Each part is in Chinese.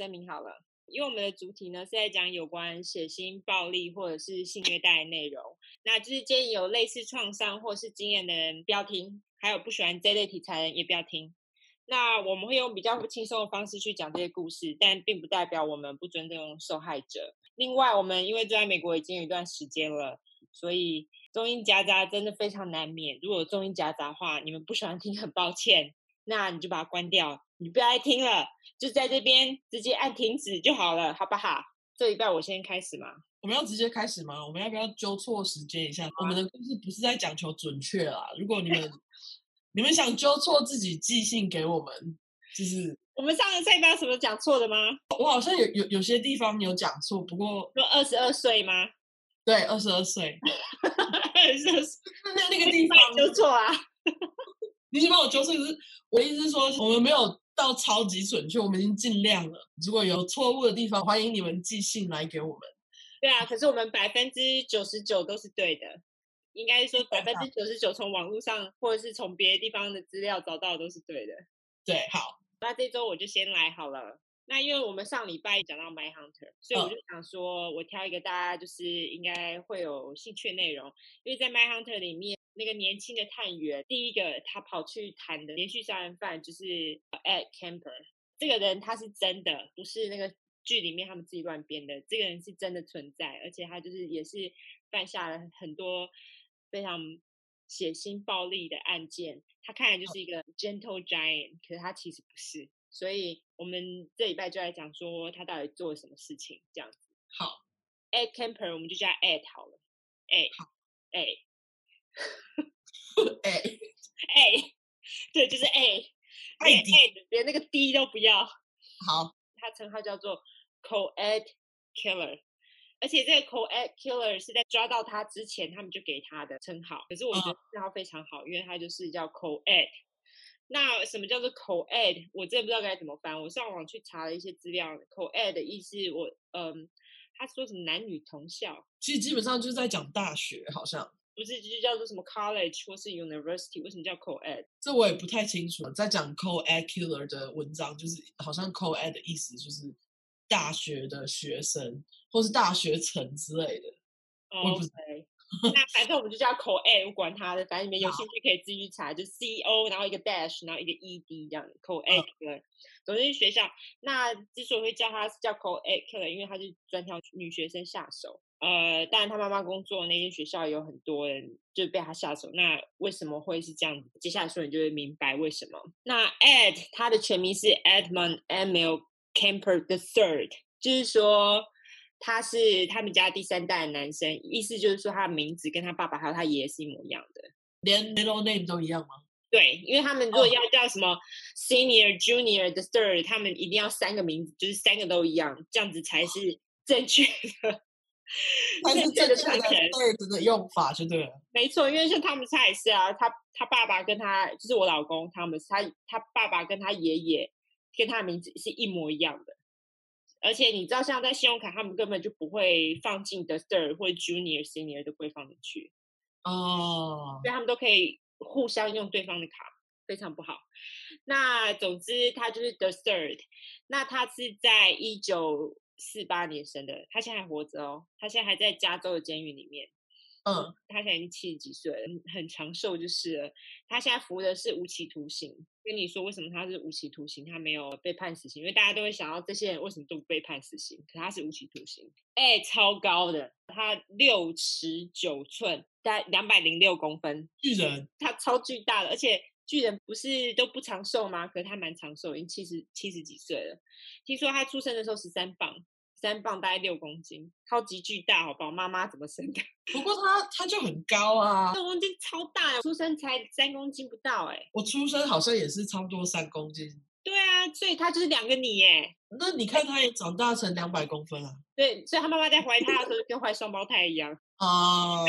声明好了，因为我们的主题呢是在讲有关血腥、暴力或者是性虐待的内容，那就是建议有类似创伤或是经验的人不要听，还有不喜欢这类题材的人也不要听。那我们会用比较轻松的方式去讲这些故事，但并不代表我们不尊重受害者。另外，我们因为住在美国已经有一段时间了，所以中英夹杂真的非常难免。如果中英夹杂的话，你们不喜欢听，很抱歉。那你就把它关掉，你不要再听了，就在这边直接按停止就好了，好不好？这礼拜我先开始嘛？我们要直接开始吗？我们要不要纠错时间一下？啊、我们的故事不是在讲求准确啦。如果你们 你们想纠错，自己寄信给我们，就是我们上个礼拜有什么讲错的吗？我好像有有有些地方有讲错，不过说二十二岁吗？对，二十二岁，二十二岁，那那个地方纠错啊。你先帮我纠正，可是我的意思是说，我们没有到超级准确，我们已经尽量了。如果有错误的地方，欢迎你们寄信来给我们。对啊，可是我们百分之九十九都是对的，应该说百分之九十九从网络上或者是从别的地方的资料找到的都是对的。对，好，那这周我就先来好了。那因为我们上礼拜讲到 My Hunter，所以我就想说，我挑一个大家就是应该会有兴趣的内容，因为在 My Hunter 里面，那个年轻的探员，第一个他跑去谈的连续杀人犯就是 Ed Kemper，这个人他是真的，不是那个剧里面他们自己乱编的，这个人是真的存在，而且他就是也是犯下了很多非常血腥暴力的案件，他看来就是一个 gentle giant，可是他其实不是。所以我们这礼拜就来讲说他到底做了什么事情，这样子。好，Ed Kemper，我们就叫 Ed 好了。Ed，好，Ed，Ed，对，就是 Ed，连 Ed 连那个 D 都不要。好，他称号叫做 Co-Ed Killer，而且这个 Co-Ed Killer 是在抓到他之前他们就给他的称号，可是我觉得称号非常好，因为他就是叫 Co-Ed。那什么叫做 co-ed？我真的不知道该怎么翻。我上网去查了一些资料，co-ed 的意思我，我嗯，他说什么男女同校，其实基本上就是在讲大学，好像不是，就是叫做什么 college 或是 university？为什么叫 co-ed？这我也不太清楚。在讲 co-ed killer 的文章，就是好像 co-ed 的意思就是大学的学生或是大学城之类的。哦，OK。那反正我们就叫 co-ed，我管他的，反正你们有兴趣可以自己去查，就 C O，然后一个 dash，然后一个 E D 这样 co-ed killer。总之学校，那之所以会叫他是叫 co-ed killer，因为他是专挑女学生下手。呃，当然他妈妈工作那间学校有很多人就被他下手。那为什么会是这样子？接下来说你就会明白为什么。那 Ed 他的全名是 Edmund Emil Camper the Third，就是说。他是他们家第三代的男生，意思就是说他的名字跟他爸爸还有他爷爷是一模一样的，连 middle name 都一样吗？对，因为他们如果要叫什么 senior、oh. junior、the third，他们一定要三个名字，就是三个都一样，这样子才是正确的。才是正确的 third 的用法就对了。没错，因为像他们家也是啊，他他爸爸跟他就是我老公，他们他他爸爸跟他爷爷跟他的名字是一模一样的。而且你知道，像在信用卡，他们根本就不会放进 the third 或者 junior、senior 都不会放进去哦，所以他们都可以互相用对方的卡，非常不好。那总之，他就是 the third。那他是在一九四八年生的，他现在还活着哦，他现在还在加州的监狱里面。嗯，他现在已经七十几岁了，很长寿就是了。他现在服的是无期徒刑。跟你说为什么他是无期徒刑，他没有被判死刑，因为大家都会想到这些人为什么都不被判死刑，可他是无期徒刑。哎，超高的，他六尺九寸，大概两百零六公分，巨人，他超巨大的，而且巨人不是都不长寿吗？可是他蛮长寿，已经七十七十几岁了。听说他出生的时候十三磅。三磅大概六公斤，超级巨大，好不好？妈妈怎么生的？不过他他就很高啊，六公斤超大，出生才三公斤不到哎。我出生好像也是差不多三公斤。对啊，所以他就是两个你耶。那你看他也长大成两百公分啊。对，所以他妈妈在怀他的时候跟怀双胞胎一样啊，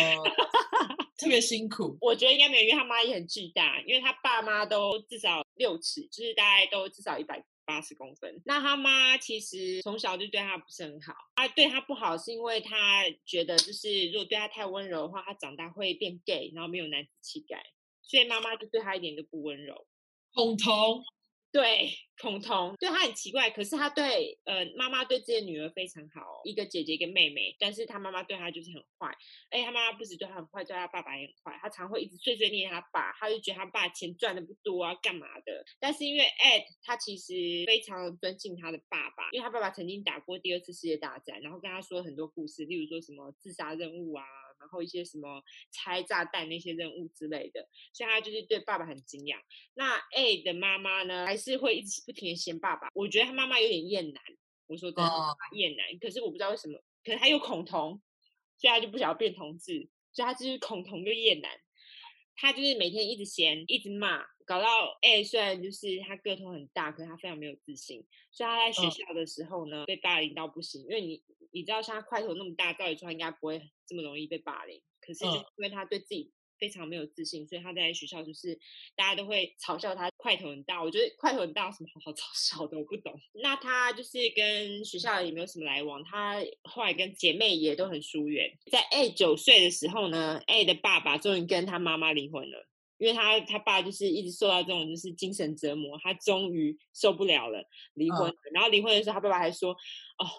特别辛苦。我觉得应该没有，因为他妈也很巨大，因为他爸妈都至少六尺，就是大概都至少一百。八十公分，那他妈其实从小就对他不是很好。他对他不好是因为他觉得，就是如果对他太温柔的话，他长大会变 gay，然后没有男子气概，所以妈妈就对他一点都不温柔。彤彤，对，孔彤，对他很奇怪，可是他对呃妈妈对自己的女儿非常好，一个姐姐一个妹妹，但是他妈妈对他就是很坏，哎，他妈妈不止对他很坏，对他爸爸也很坏，他常会一直碎碎念他爸，他就觉得他爸钱赚的不多啊，干嘛的？但是因为 Ed 他其实非常尊敬他的爸爸，因为他爸爸曾经打过第二次世界大战，然后跟他说很多故事，例如说什么自杀任务啊。然后一些什么拆炸弹那些任务之类的，所以他就是对爸爸很敬仰。那 A 的妈妈呢，还是会一直不停的嫌爸爸。我觉得他妈妈有点厌男，我说真的，厌男。可是我不知道为什么，可能他有恐同，所以他就不想要变同志，所以他就是恐同又厌男。他就是每天一直嫌，一直骂，搞到 A 虽然就是他个头很大，可是他非常没有自信，所以他在学校的时候呢，被霸凌到不行，因为你。你知道像他块头那么大，照理说他应该不会这么容易被霸凌。可是就是因为他对自己非常没有自信，所以他在学校就是大家都会嘲笑他块头很大。我觉得块头很大有什么好好 嘲笑的？我不懂。那他就是跟学校也没有什么来往，他后来跟姐妹也都很疏远。在 A 九岁的时候呢，A 的爸爸终于跟他妈妈离婚了，因为他他爸就是一直受到这种就是精神折磨，他终于受不了了，离婚了。然后离婚的时候，他爸爸还说：“哦。”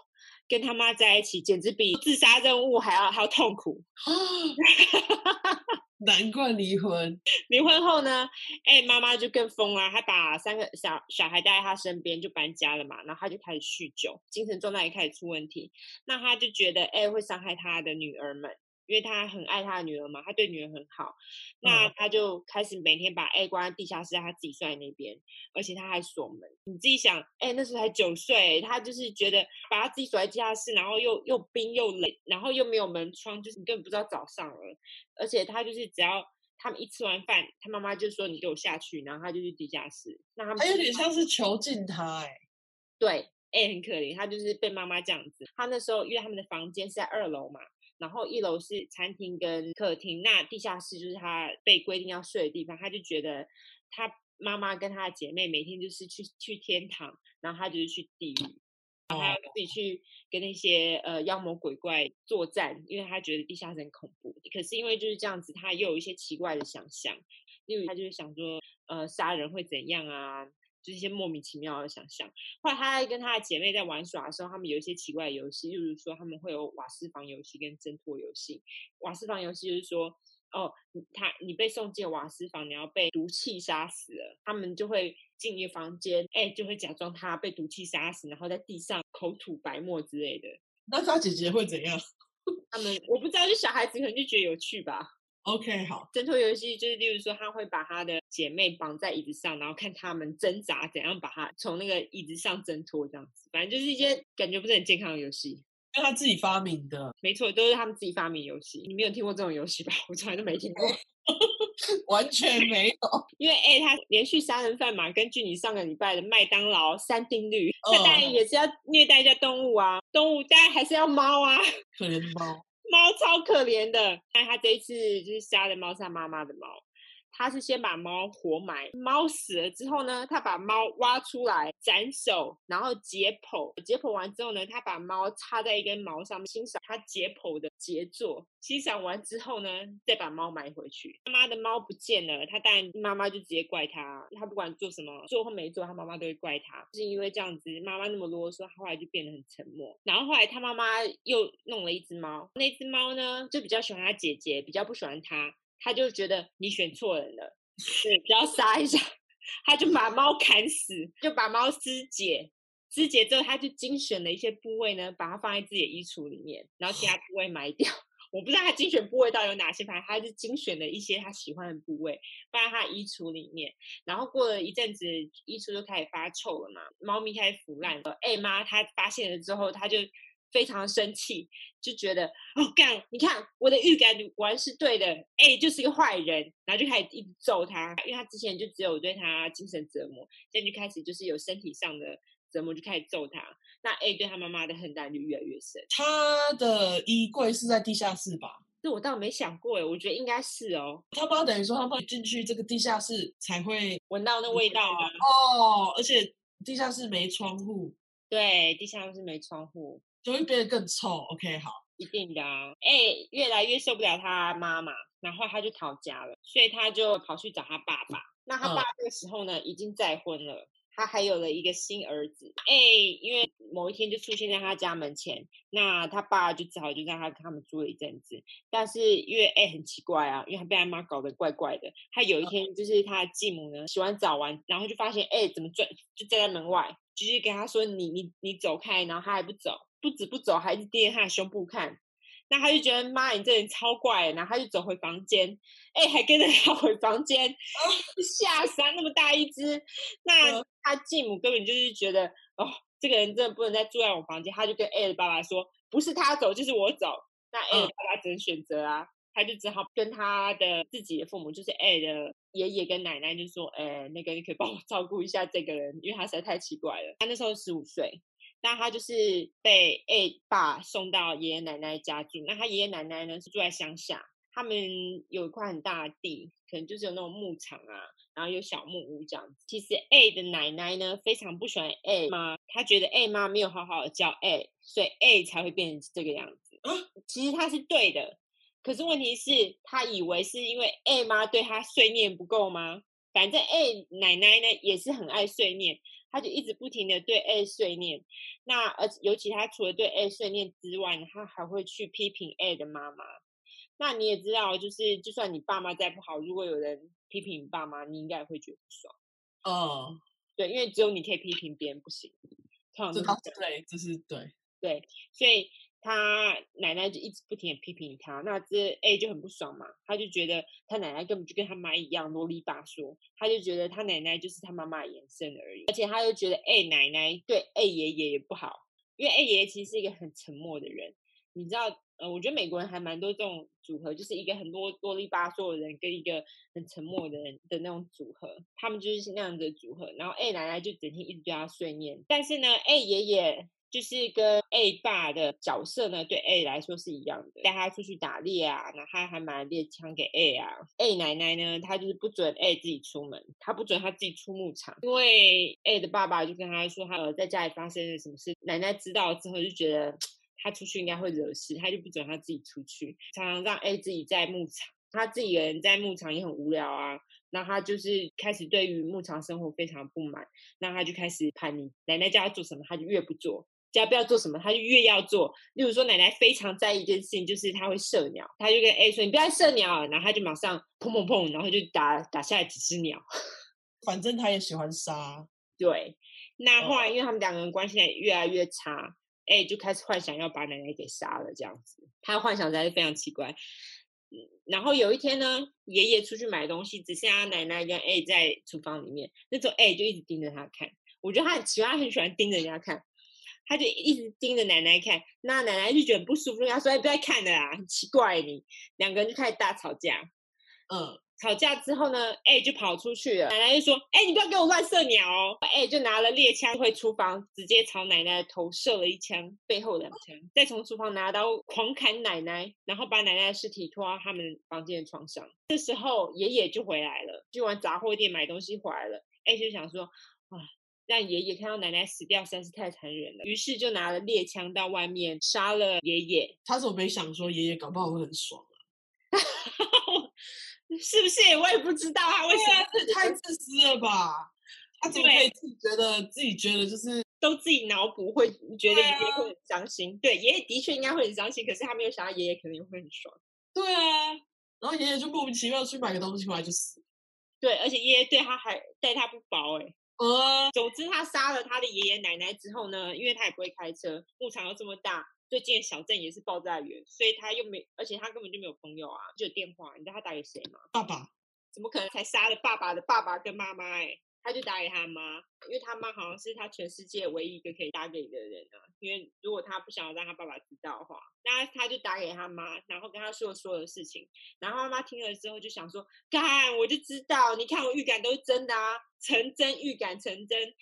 跟他妈在一起，简直比自杀任务还要还要痛苦。难怪离婚。离婚后呢，哎，妈妈就更疯了，她把三个小小孩带在她身边，就搬家了嘛。然后她就开始酗酒，精神状态也开始出问题。那她就觉得，哎，会伤害她的女儿们。因为他很爱他的女儿嘛，他对女儿很好，那他就开始每天把 A 关在地下室，他自己睡在那边，而且他还锁门。你自己想，哎，那时候才九岁，他就是觉得把他自己锁在地下室，然后又又冰又冷，然后又没有门窗，就是你根本不知道早上了。而且他就是只要他们一吃完饭，他妈妈就说你给我下去，然后他就去地下室。那他们他有点像是囚禁他，哎，对哎很可怜，他就是被妈妈这样子。他那时候因为他们的房间是在二楼嘛。然后一楼是餐厅跟客厅，那地下室就是他被规定要睡的地方。他就觉得他妈妈跟他的姐妹每天就是去去天堂，然后他就是去地狱，然后他要自己去跟那些呃妖魔鬼怪作战，因为他觉得地下室很恐怖。可是因为就是这样子，他又有一些奇怪的想象，例如他就是想说，呃，杀人会怎样啊？就是一些莫名其妙的想象。后来他在跟他的姐妹在玩耍的时候，他们有一些奇怪的游戏，例如说他们会有瓦斯房游戏跟挣脱游戏。瓦斯房游戏就是说，哦，他你被送进瓦斯房，你要被毒气杀死了，他们就会进一个房间，哎，就会假装他被毒气杀死，然后在地上口吐白沫之类的。那他姐姐会怎样？他们我不知道，就小孩子可能就觉得有趣吧。OK，好。挣脱游戏就是，例如说，他会把他的姐妹绑在椅子上，然后看他们挣扎，怎样把他从那个椅子上挣脱，这样子。反正就是一些感觉不是很健康的游戏，是他自己发明的。没错，都是他们自己发明游戏。你没有听过这种游戏吧？我从来都没听过，完全没有。因为哎，他连续杀人犯嘛，根据你上个礼拜的麦当劳三定律，他当然也是要虐待一下动物啊。动物当然还是要猫啊，可怜的猫。猫超可怜的，但它这一次就是瞎的猫是它妈妈的猫。他是先把猫活埋，猫死了之后呢，他把猫挖出来斩首，然后解剖。解剖完之后呢，他把猫插在一根毛上面，欣赏他解剖的杰作。欣赏完之后呢，再把猫埋回去。妈妈的猫不见了，他当然妈妈就直接怪他。他不管做什么，做或没做，他妈妈都会怪他。就是因为这样子，妈妈那么啰嗦，他后来就变得很沉默。然后后来他妈妈又弄了一只猫，那只猫呢就比较喜欢他姐姐，比较不喜欢他。他就觉得你选错人了，对，只要杀一下，他就把猫砍死，就把猫肢解，肢解之后，他就精选了一些部位呢，把它放在自己的衣橱里面，然后其他部位埋掉。我不知道他精选部位到底有哪些，反正他就精选了一些他喜欢的部位放在他的衣橱里面。然后过了一阵子，衣橱就开始发臭了嘛，猫咪开始腐烂了。哎妈，他发现了之后，他就。非常生气，就觉得哦干，你看我的预感果然是对的，A 就是一个坏人，然后就开始一直揍他，因为他之前就只有对他精神折磨，现在就开始就是有身体上的折磨，就开始揍他。那 A 对他妈妈的恨就越来越深。他的衣柜是在地下室吧？这我倒没想过诶，我觉得应该是哦。他爸等于说他爸进去这个地下室才会闻到那味道啊。哦，而且地下室没窗户。对，地下室没窗户。就会变得更臭。OK，好，一定的啊。哎，越来越受不了他妈妈，然后他就逃家了，所以他就跑去找他爸爸。那他爸这个时候呢，已经再婚了。他还有了一个新儿子。哎因为某一天就出现在他家门前，那他爸就只好就让他跟他们住了一阵子。但是因为哎很奇怪啊，因为他被他妈搞得怪怪的。他有一天就是他的继母呢洗完澡完，然后就发现哎怎么转就站在门外，就是跟他说你你你走开，然后他还不走，不止不走，还一直盯着他的胸部看。那他就觉得妈，你这人超怪，然后他就走回房间，哎，还跟着他回房间，吓死他那么大一只。那他继母根本就是觉得，哦，这个人真的不能再住在我房间，他就跟 A 的爸爸说，不是他走就是我走。那 A 的爸爸只能选择啊，他就只好跟他的自己的父母，就是 A 的爷爷跟奶奶，就说，哎，那个你可以帮我照顾一下这个人，因为他实在太奇怪了。他那时候十五岁。那他就是被 A 爸送到爷爷奶奶家住。那他爷爷奶奶呢是住在乡下，他们有一块很大的地，可能就是有那种牧场啊，然后有小木屋这样子。其实 A 的奶奶呢非常不喜欢 A 妈，她觉得 A 妈没有好好的教 A，所以 A 才会变成这个样子。啊其实他是对的，可是问题是，他以为是因为 A 妈对他碎念不够吗？反正 A 奶奶呢也是很爱碎念。他就一直不停的对 A 碎念，那而尤其他除了对 A 碎念之外，他还会去批评 A 的妈妈。那你也知道，就是就算你爸妈再不好，如果有人批评你爸妈，你应该也会觉得不爽。哦，对，因为只有你可以批评别人，不行。这他对，这是对，对，所以。他奶奶就一直不停的批评他，那这 A 就很不爽嘛，他就觉得他奶奶根本就跟他妈一样啰里吧嗦，他就觉得他奶奶就是他妈妈的延伸而已，而且他又觉得 A 奶奶对 A 爷爷也不好，因为 A 爷爷其实是一个很沉默的人，你知道，呃，我觉得美国人还蛮多这种组合，就是一个很多啰里吧嗦的人跟一个很沉默的人的那种组合，他们就是那样的组合，然后 A 奶奶就整天一直对他碎念，但是呢，A 爷爷。就是跟 A 爸的角色呢，对 A 来说是一样的，带他出去打猎啊，然后他还买猎枪给 A 啊。A 奶奶呢，她就是不准 A 自己出门，他不准他自己出牧场，因为 A 的爸爸就跟他说，他呃在家里发生了什么事，奶奶知道之后就觉得他出去应该会惹事，他就不准他自己出去，常常让 A 自己在牧场，他自己一个人在牧场也很无聊啊。那他就是开始对于牧场生活非常不满，那他就开始叛逆，奶奶叫他做什么，他就越不做。家不要做什么，他就越要做。例如说，奶奶非常在意一件事情，就是他会射鸟，他就跟 A 说：“你不要射鸟。”然后他就马上砰砰砰，然后就打打下来几只鸟。反正他也喜欢杀。对。那后来，因为他们两个人关系也越来越差，A 就开始幻想要把奶奶给杀了，这样子。他的幻想实在是非常奇怪。然后有一天呢，爷爷出去买东西，只剩下奶奶跟 A 在厨房里面。那时候 A 就一直盯着他看，我觉得他很奇怪，他很喜欢盯着人家看。他就一直盯着奶奶看，那奶奶就觉得不舒服，他说：“哎，不要看了啦，很奇怪你。”两个人就开始大吵架。嗯，吵架之后呢，A 就跑出去了。奶奶就说：“哎，你不要给我乱射鸟哦。”A 就拿了猎枪回厨房，直接朝奶奶的头射了一枪，背后两枪，再从厨房拿刀狂砍奶奶，然后把奶奶的尸体拖到他们房间的床上。这时候爷爷就回来了，去完杂货店买东西回来了。A 就想说：“啊。”让爷爷看到奶奶死掉实在是太残忍了，于是就拿了猎枪到外面杀了爷爷。他怎么没想说爷爷搞不好会很爽啊？是不是？我也不知道他为什么，这太自私了吧？他怎么可以自己觉得自己觉得就是都自己脑补会觉得爷爷会很伤心？对，爷爷的确应该会很伤心，可是他没有想到爷爷可能也会很爽。对啊，然后爷爷就莫名其妙去买个东西回来就死。对，而且爷爷对他还待他不薄哎。呃，总之他杀了他的爷爷奶奶之后呢，因为他也不会开车，牧场又这么大，最近的小镇也是爆炸源，所以他又没，而且他根本就没有朋友啊，就有电话，你知道他打给谁吗？爸爸？怎么可能才杀了爸爸的爸爸跟妈妈？哎。他就打给他妈，因为他妈好像是他全世界唯一一个可以打给的人啊。因为如果他不想要让他爸爸知道的话，那他就打给他妈，然后跟他说所有的事情。然后妈妈听了之后就想说：“干，我就知道，你看我预感都是真的啊，成真，预感成真。”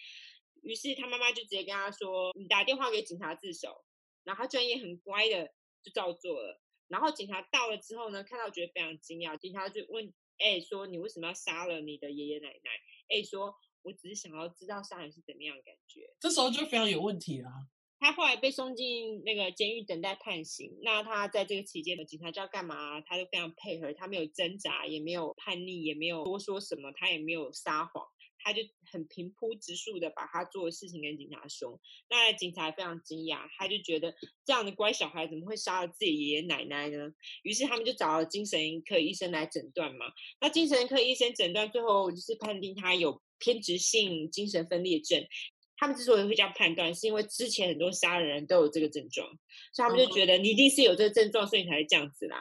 于是他妈妈就直接跟他说：“你打电话给警察自首。”然后他居然也很乖的就照做了。然后警察到了之后呢，看到觉得非常惊讶，警察就问：“哎，说你为什么要杀了你的爷爷奶奶？” A 说：“我只是想要知道杀人是怎么样的感觉。”这时候就非常有问题了。他后来被送进那个监狱等待判刑。那他在这个期间，警察叫干嘛，他都非常配合，他没有挣扎，也没有叛逆，也没有多说什么，他也没有撒谎，他就很平铺直述的把他做的事情跟警察说。那警察非常惊讶，他就觉得这样的乖小孩怎么会杀了自己爷爷奶奶呢？于是他们就找了精神科医生来诊断嘛。那精神科医生诊断最后就是判定他有偏执性精神分裂症。他们之所以会这样判断，是因为之前很多杀人人都有这个症状，所以他们就觉得你一定是有这个症状，所以你才会这样子啦。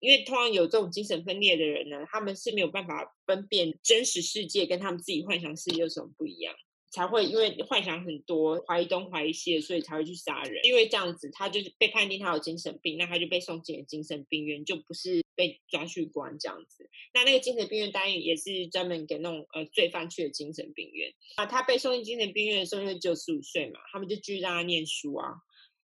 因为通常有这种精神分裂的人呢，他们是没有办法分辨真实世界跟他们自己幻想世界有什么不一样。才会因为幻想很多，怀疑东怀疑西，所以才会去杀人。因为这样子，他就是被判定他有精神病，那他就被送进了精神病院，就不是被抓去关这样子。那那个精神病院当然也是专门给那种呃罪犯去的精神病院啊。他被送进精神病院的时候，因为只有十五岁嘛，他们就继续让他念书啊。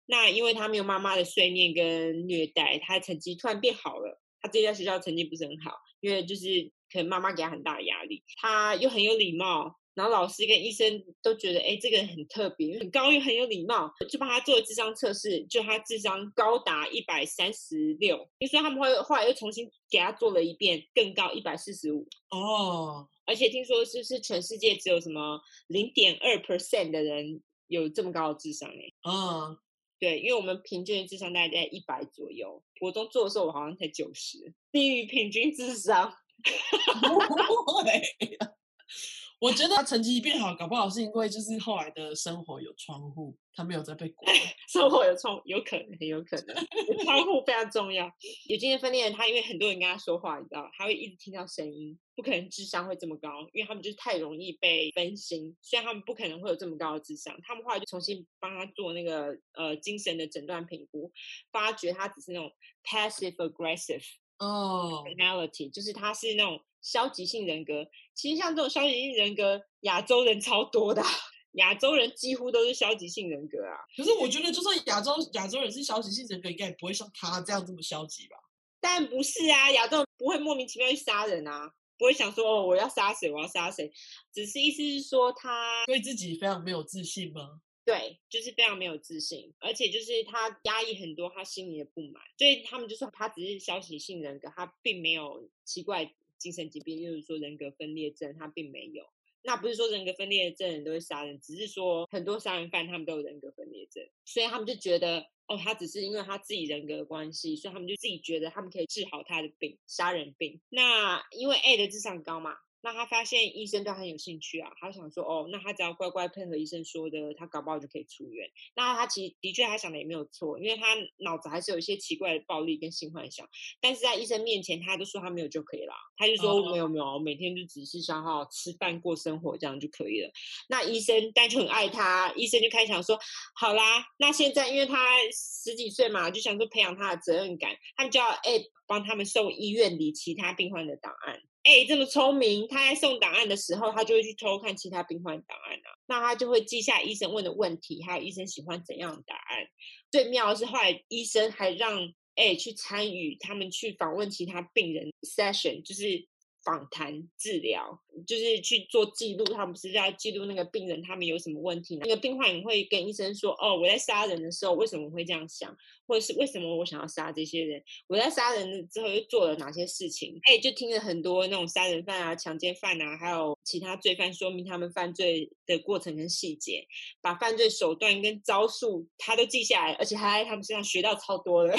那因为他没有妈妈的碎念跟虐待，他的成绩突然变好了。他自己在学校成绩不是很好，因为就是可能妈妈给他很大的压力。他又很有礼貌。然后老师跟医生都觉得，哎，这个人很特别，很高又很有礼貌，就帮他做了智商测试，就他智商高达一百三十六。听说他们会后来又重新给他做了一遍，更高一百四十五。哦，而且听说是是全世界只有什么零点二 percent 的人有这么高的智商哎。哦，对，因为我们平均的智商大概在一百左右，国中做的时候我好像才九十，低于平均智商。我觉得他成绩变好，搞不好是因为就是后来的生活有窗户，他没有再被关。生活有窗，有可能，很有可能。窗户非常重要。有精神分裂他因为很多人跟他说话，你知道，他会一直听到声音，不可能智商会这么高，因为他们就是太容易被分心，虽然他们不可能会有这么高的智商。他们后来就重新帮他做那个呃精神的诊断评估，发觉他只是那种 passive aggressive 哦 personality，就是他是那种。消极性人格，其实像这种消极性人格，亚洲人超多的，亚洲人几乎都是消极性人格啊。可是我觉得，就算亚洲亚洲人是消极性人格，应该也不会像他这样这么消极吧？但不是啊，亚洲人不会莫名其妙去杀人啊，不会想说哦，我要杀谁，我要杀谁，只是意思是说他对自己非常没有自信吗？对，就是非常没有自信，而且就是他压抑很多他心里的不满，所以他们就说他只是消极性人格，他并没有奇怪。精神疾病，就是说人格分裂症，他并没有。那不是说人格分裂症人都会杀人，只是说很多杀人犯他们都有人格分裂症，所以他们就觉得，哦，他只是因为他自己人格的关系，所以他们就自己觉得他们可以治好他的病，杀人病。那因为 A 的智商高嘛。那他发现医生对他很有兴趣啊，他想说哦，那他只要乖乖配合医生说的，他搞不好就可以出院。那他其实的确他想的也没有错，因为他脑子还是有一些奇怪的暴力跟性幻想，但是在医生面前他都说他没有就可以了，他就说、哦、没有没有，每天就只是想好好吃饭过生活这样就可以了。那医生但就很爱他，医生就开始想说，好啦，那现在因为他十几岁嘛，就想说培养他的责任感，他们就要哎帮他们送医院里其他病患的档案。哎，这么聪明，他在送档案的时候，他就会去偷看其他病患档案啊。那他就会记下医生问的问题，还有医生喜欢怎样的答案。最妙的是，后来医生还让哎去参与他们去访问其他病人 session，就是。访谈治疗就是去做记录，他们是要记录那个病人他们有什么问题？那个病患也会跟医生说：“哦，我在杀人的时候为什么会这样想，或者是为什么我想要杀这些人？我在杀人之后又做了哪些事情？”哎，就听了很多那种杀人犯啊、强奸犯啊，还有其他罪犯说明他们犯罪的过程跟细节，把犯罪手段跟招数他都记下来，而且还在他们身上学到超多的。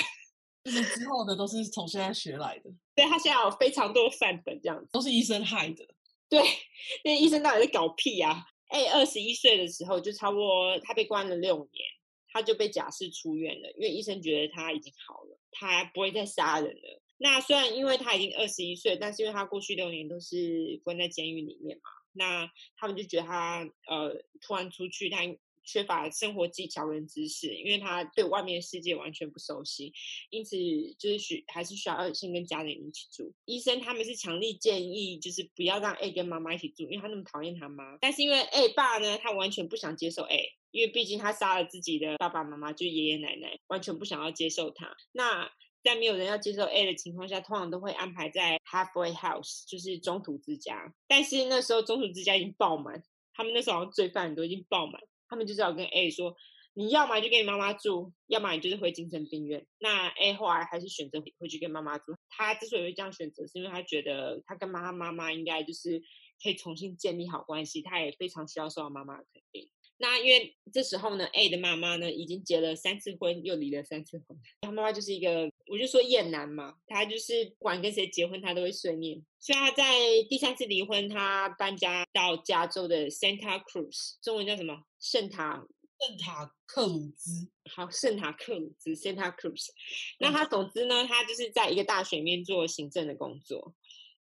就是之后的都是从现在学来的，对，他现在有非常多范本，这样子都是医生害的。对，那医生到底在搞屁呀？啊？哎，二十一岁的时候就差不多，他被关了六年，他就被假释出院了，因为医生觉得他已经好了，他不会再杀人了。那虽然因为他已经二十一岁，但是因为他过去六年都是关在监狱里面嘛，那他们就觉得他呃突然出去，他。缺乏生活技巧跟知识，因为他对外面世界完全不熟悉，因此就是需还是需要先跟家人一起住。医生他们是强力建议，就是不要让 A 跟妈妈一起住，因为他那么讨厌他妈。但是因为 A 爸呢，他完全不想接受 A，因为毕竟他杀了自己的爸爸妈妈，就爷爷奶奶，完全不想要接受他。那在没有人要接受 A 的情况下，通常都会安排在 Halfway House，就是中途之家。但是那时候中途之家已经爆满，他们那时候好像罪犯都已经爆满。他们就知道跟 A 说：“你要么就跟你妈妈住，要么你就是回精神病院。”那 A 后来还是选择回去跟妈妈住。他之所以会这样选择，是因为他觉得他跟妈妈妈妈应该就是可以重新建立好关系。他也非常需要受到妈妈的肯定。那因为这时候呢，A 的妈妈呢已经结了三次婚，又离了三次婚。他妈妈就是一个，我就说厌男嘛，他就是不管跟谁结婚，他都会碎念。所以他在第三次离婚，他搬家到加州的 Santa Cruz，中文叫什么？圣塔圣塔克鲁兹。好，圣塔克鲁兹 Santa Cruz。那他总之呢，他就是在一个大学里面做行政的工作。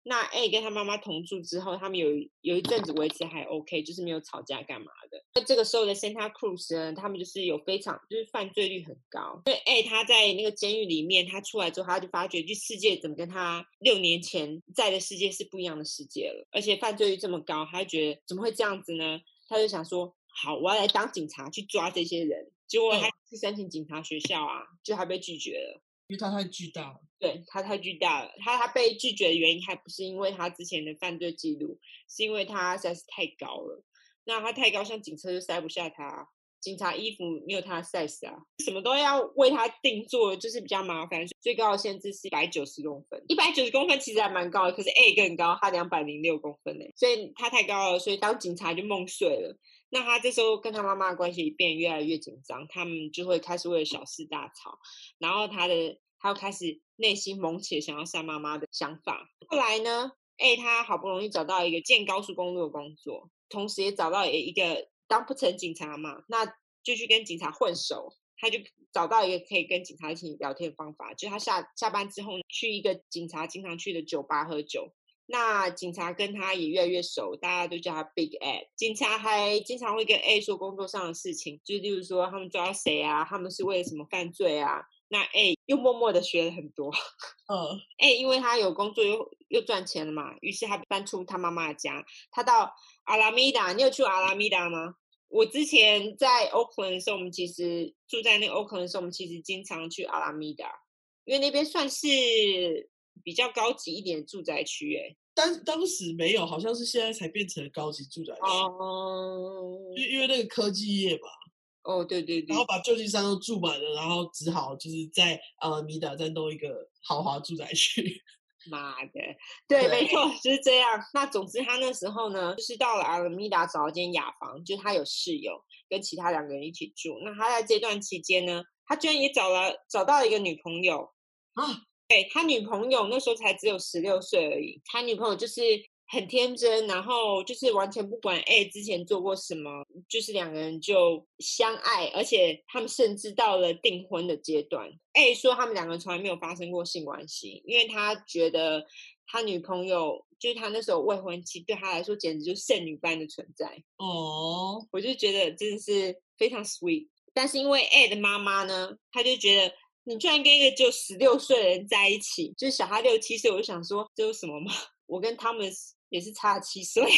那 A 跟他妈妈同住之后，他们有有一阵子维持还 OK，就是没有吵架干嘛的。那这个时候的 Santa Cruz 呢，他们就是有非常就是犯罪率很高。因为 A 他在那个监狱里面，他出来之后，他就发觉，这世界怎么跟他六年前在的世界是不一样的世界了，而且犯罪率这么高，他就觉得怎么会这样子呢？他就想说，好，我要来当警察去抓这些人。结果他去申请警察学校啊，就还被拒绝了。因为他太巨大了，对，他太巨大了。他他被拒绝的原因还不是因为他之前的犯罪记录，是因为他实在是太高了。那他太高，像警车就塞不下他。警察衣服没有他的 size 啊，什么都要为他定做，就是比较麻烦。最高的限制是一百九十公分，一百九十公分其实还蛮高的，可是 A 更高，他两百零六公分呢，所以他太高了，所以当警察就梦碎了。那他这时候跟他妈妈的关系变越来越紧张，他们就会开始为了小事大吵，然后他的他又开始内心萌起想要杀妈妈的想法。后来呢哎他好不容易找到一个建高速公路的工作，同时也找到一个当不成警察嘛，那就去跟警察混熟，他就找到一个可以跟警察一起聊天的方法，就他下下班之后去一个警察经常去的酒吧喝酒。那警察跟他也越来越熟，大家都叫他 Big Ed。警察还经常会跟 A 说工作上的事情，就例如说他们抓到谁啊，他们是为了什么犯罪啊。那 A 又默默的学了很多。嗯，A 因为他有工作又又赚钱了嘛，于是他搬出他妈妈的家，他到阿拉米达。你有去阿拉米达吗？我之前在 Oakland 的时候，我们其实住在那个 Oakland 的时候，我们其实经常去阿拉米达，因为那边算是。比较高级一点的住宅区，哎，当当时没有，好像是现在才变成高级住宅区。哦，因因为那个科技业吧。哦，对对对。然后把旧金山都住满了，然后只好就是在阿拉米达再弄一个豪华住宅区。妈的，对，对没错，就是这样。那总之，他那时候呢，就是到了阿拉米达找了间雅房，就他有室友跟其他两个人一起住。那他在这段期间呢，他居然也找了找到了一个女朋友啊。对，他女朋友那时候才只有十六岁而已，他女朋友就是很天真，然后就是完全不管 A 之前做过什么，就是两个人就相爱，而且他们甚至到了订婚的阶段。A 说他们两个人从来没有发生过性关系，因为他觉得他女朋友就是他那时候未婚妻，对他来说简直就是圣女般的存在。哦，我就觉得真的是非常 sweet。但是因为 A 的妈妈呢，他就觉得。你居然跟一个只有十六岁的人在一起，就是小他六七岁，我就想说这有什么吗？我跟他们也是差了七岁。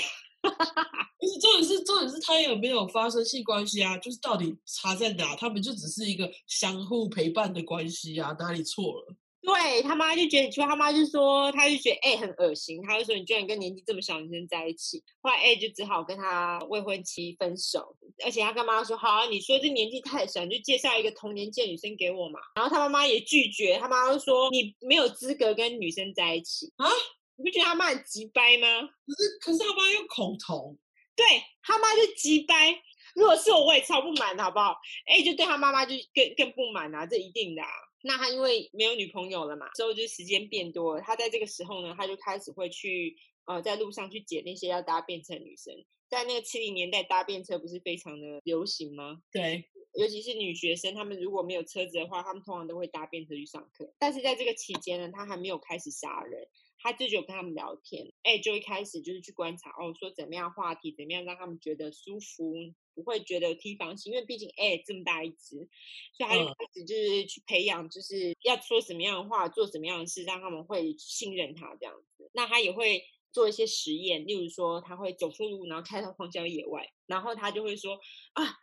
不是重点是重点是他有没有发生性关系啊？就是到底差在哪？他们就只是一个相互陪伴的关系啊，哪里错了？对他妈就觉得，就他妈就说，他就觉得 A 很恶心，他就说你居然跟年纪这么小女生在一起。后来 A 就只好跟他未婚妻分手，而且他跟妈妈说，好啊，你说这年纪太小，你就介绍一个同年纪的女生给我嘛。然后他妈妈也拒绝，他妈妈就说你没有资格跟女生在一起啊！你不觉得他妈很急掰吗？可是可是他妈又恐同，对他妈就急掰。如果是我，我也超不满的，好不好？A 就对他妈妈就更更不满啊，这一定的啊。那他因为没有女朋友了嘛，之后就时间变多了。他在这个时候呢，他就开始会去呃，在路上去捡那些要搭便车的女生。在那个七零年代，搭便车不是非常的流行吗？对，尤其是女学生，她们如果没有车子的话，她们通常都会搭便车去上课。但是在这个期间呢，他还没有开始杀人，他就只有跟他们聊天。哎，就一开始就是去观察哦，说怎么样话题，怎么样让他们觉得舒服。不会觉得提防心，因为毕竟哎这么大一只，所以他就开始就是去培养，就是要说什么样的话，做什么样的事，让他们会信任他这样子。那他也会做一些实验，例如说他会走错路，然后开到荒郊野外，然后他就会说啊，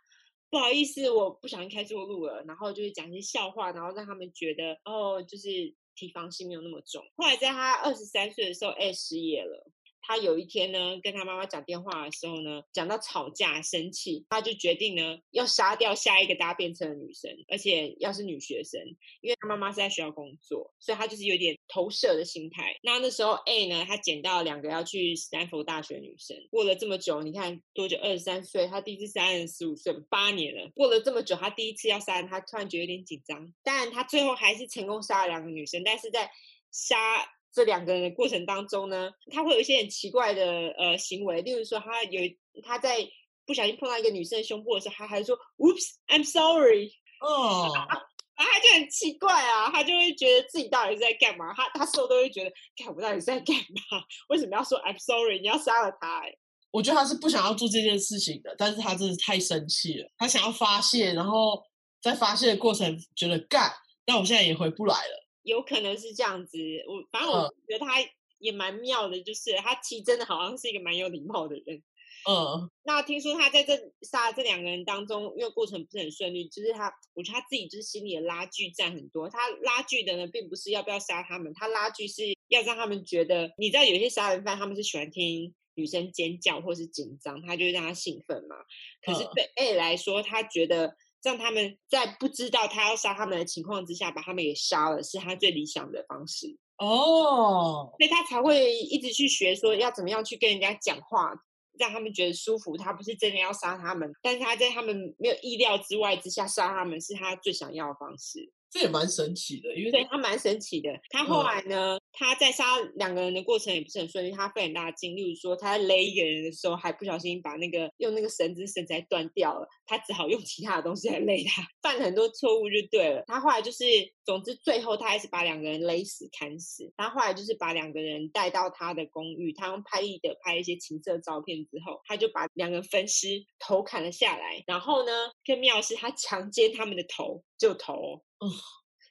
不好意思，我不小心开错路了，然后就是讲一些笑话，然后让他们觉得哦，就是提防心没有那么重。后来在他二十三岁的时候，哎失业了。他有一天呢，跟他妈妈讲电话的时候呢，讲到吵架生气，他就决定呢要杀掉下一个搭便车的女生，而且要是女学生，因为他妈妈是在学校工作，所以他就是有点投射的心态。那那时候 A 呢，他捡到两个要去斯坦福大学的女生，过了这么久，你看多久？二十三岁，他第一次杀人十五岁，八年了，过了这么久，他第一次要杀人，他突然觉得有点紧张。当然，他最后还是成功杀了两个女生，但是在杀。这两个人的过程当中呢，他会有一些很奇怪的呃行为，例如说他有他在不小心碰到一个女生的胸部的时候，他还说 “Oops, I'm sorry”，哦，然后他就很奇怪啊，他就会觉得自己到底是在干嘛？他他事后都会觉得，看我到底是在干嘛？为什么要说 “I'm sorry”？你要杀了他？哎，我觉得他是不想要做这件事情的，但是他真的太生气了，他想要发泄，然后在发泄的过程觉得干，但我现在也回不来了。有可能是这样子，我反正我觉得他也蛮妙的，就是、嗯、他其实真的好像是一个蛮有礼貌的人。嗯，那听说他在这杀这两个人当中，因为过程不是很顺利，就是他，我觉得他自己就是心里的拉锯战很多。他拉锯的呢，并不是要不要杀他们，他拉锯是要让他们觉得，你知道有些杀人犯他们是喜欢听女生尖叫或是紧张，他就会让他兴奋嘛。可是对 A 来说，他觉得。让他们在不知道他要杀他们的情况之下，把他们给杀了，是他最理想的方式哦。所以他才会一直去学说要怎么样去跟人家讲话，让他们觉得舒服。他不是真的要杀他们，但是他在他们没有意料之外之下杀他们，是他最想要的方式。这也蛮神奇的，因为对他蛮神奇的。他后来呢，嗯、他在杀两个人的过程也不是很顺利，他费很大的劲。例如说，他在勒一个人的时候，还不小心把那个用那个绳子绳子还断掉了，他只好用其他的东西来勒他，犯了很多错误就对了。他后来就是，总之最后他还是把两个人勒死砍死。他后来就是把两个人带到他的公寓，他用拍立得拍一些情色照片之后，他就把两个人分尸，头砍了下来。然后呢，更妙的是他强奸他们的头，就头。哦，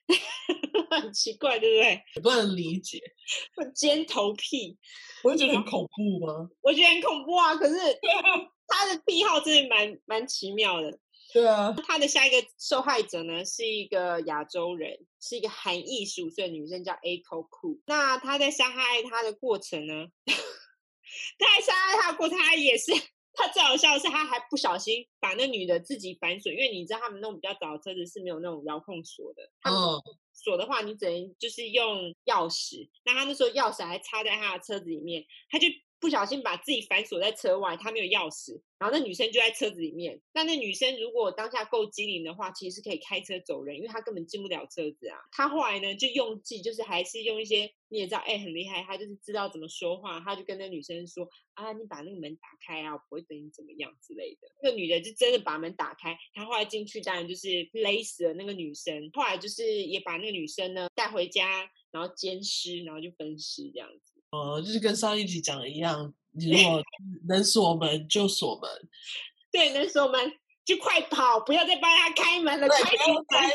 很奇怪，对不对？不能理解，尖头癖，我会觉得很恐怖吗？我觉得很恐怖啊！可是 他的癖好真的蛮蛮奇妙的。对啊，他的下一个受害者呢，是一个亚洲人，是一个韩裔十五岁的女生，叫 Aiko Koo。那他在杀害他的过程呢？他在杀害他的过程，他也是。他最好笑的是，他还不小心把那女的自己反锁，因为你知道他们那种比较早的车子是没有那种遥控锁的。他们锁的话，你只能就是用钥匙。那他那时候钥匙还插在他的车子里面，他就。不小心把自己反锁在车外，他没有钥匙，然后那女生就在车子里面。那那女生如果当下够机灵的话，其实是可以开车走人，因为她根本进不了车子啊。她后来呢就用计，就是还是用一些你也知道，哎，很厉害，她就是知道怎么说话，她就跟那女生说啊，你把那个门打开啊，我不会对你怎么样之类的。那个女的就真的把门打开，她后来进去当然就是勒死了那个女生，后来就是也把那个女生呢带回家，然后奸尸，然后就分尸这样子。哦，就是跟上一集讲的一样，你如果 能锁门就锁门，对，能锁门就快跑，不要再帮他开门了，对开门，开门。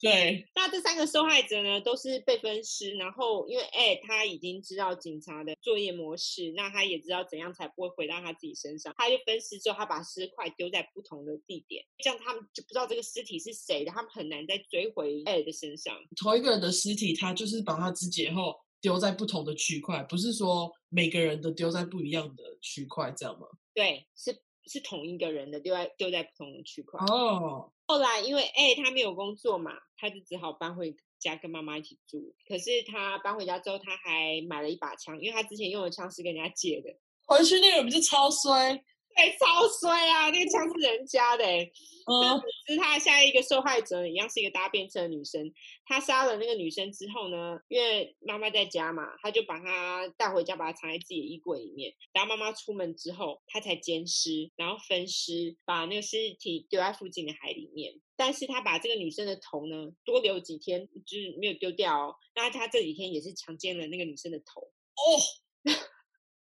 对，那这三个受害者呢，都是被分尸，然后因为哎，他已经知道警察的作业模式，那他也知道怎样才不会回到他自己身上，他就分尸之后，他把尸块丢在不同的地点，这样他们就不知道这个尸体是谁的，他们很难再追回哎的身上。同一个人的尸体，他就是把他肢解后。丢在不同的区块，不是说每个人都丢在不一样的区块，这样吗？对，是是同一个人的丢在丢在不同的区块。哦，后来因为哎他没有工作嘛，他就只好搬回家跟妈妈一起住。可是他搬回家之后，他还买了一把枪，因为他之前用的枪是跟人家借的。回去那个人不是超衰？对，超衰啊！那个枪是人家的，嗯，是他下一个受害者，一样是一个搭便车的女生。他杀了那个女生之后呢，因为妈妈在家嘛，他就把她带回家，把她藏在自己的衣柜里面。然后妈妈出门之后，他才奸尸，然后分尸，把那个尸体丢在附近的海里面。但是他把这个女生的头呢，多留几天，就是没有丢掉哦。那他这几天也是强奸了那个女生的头哦。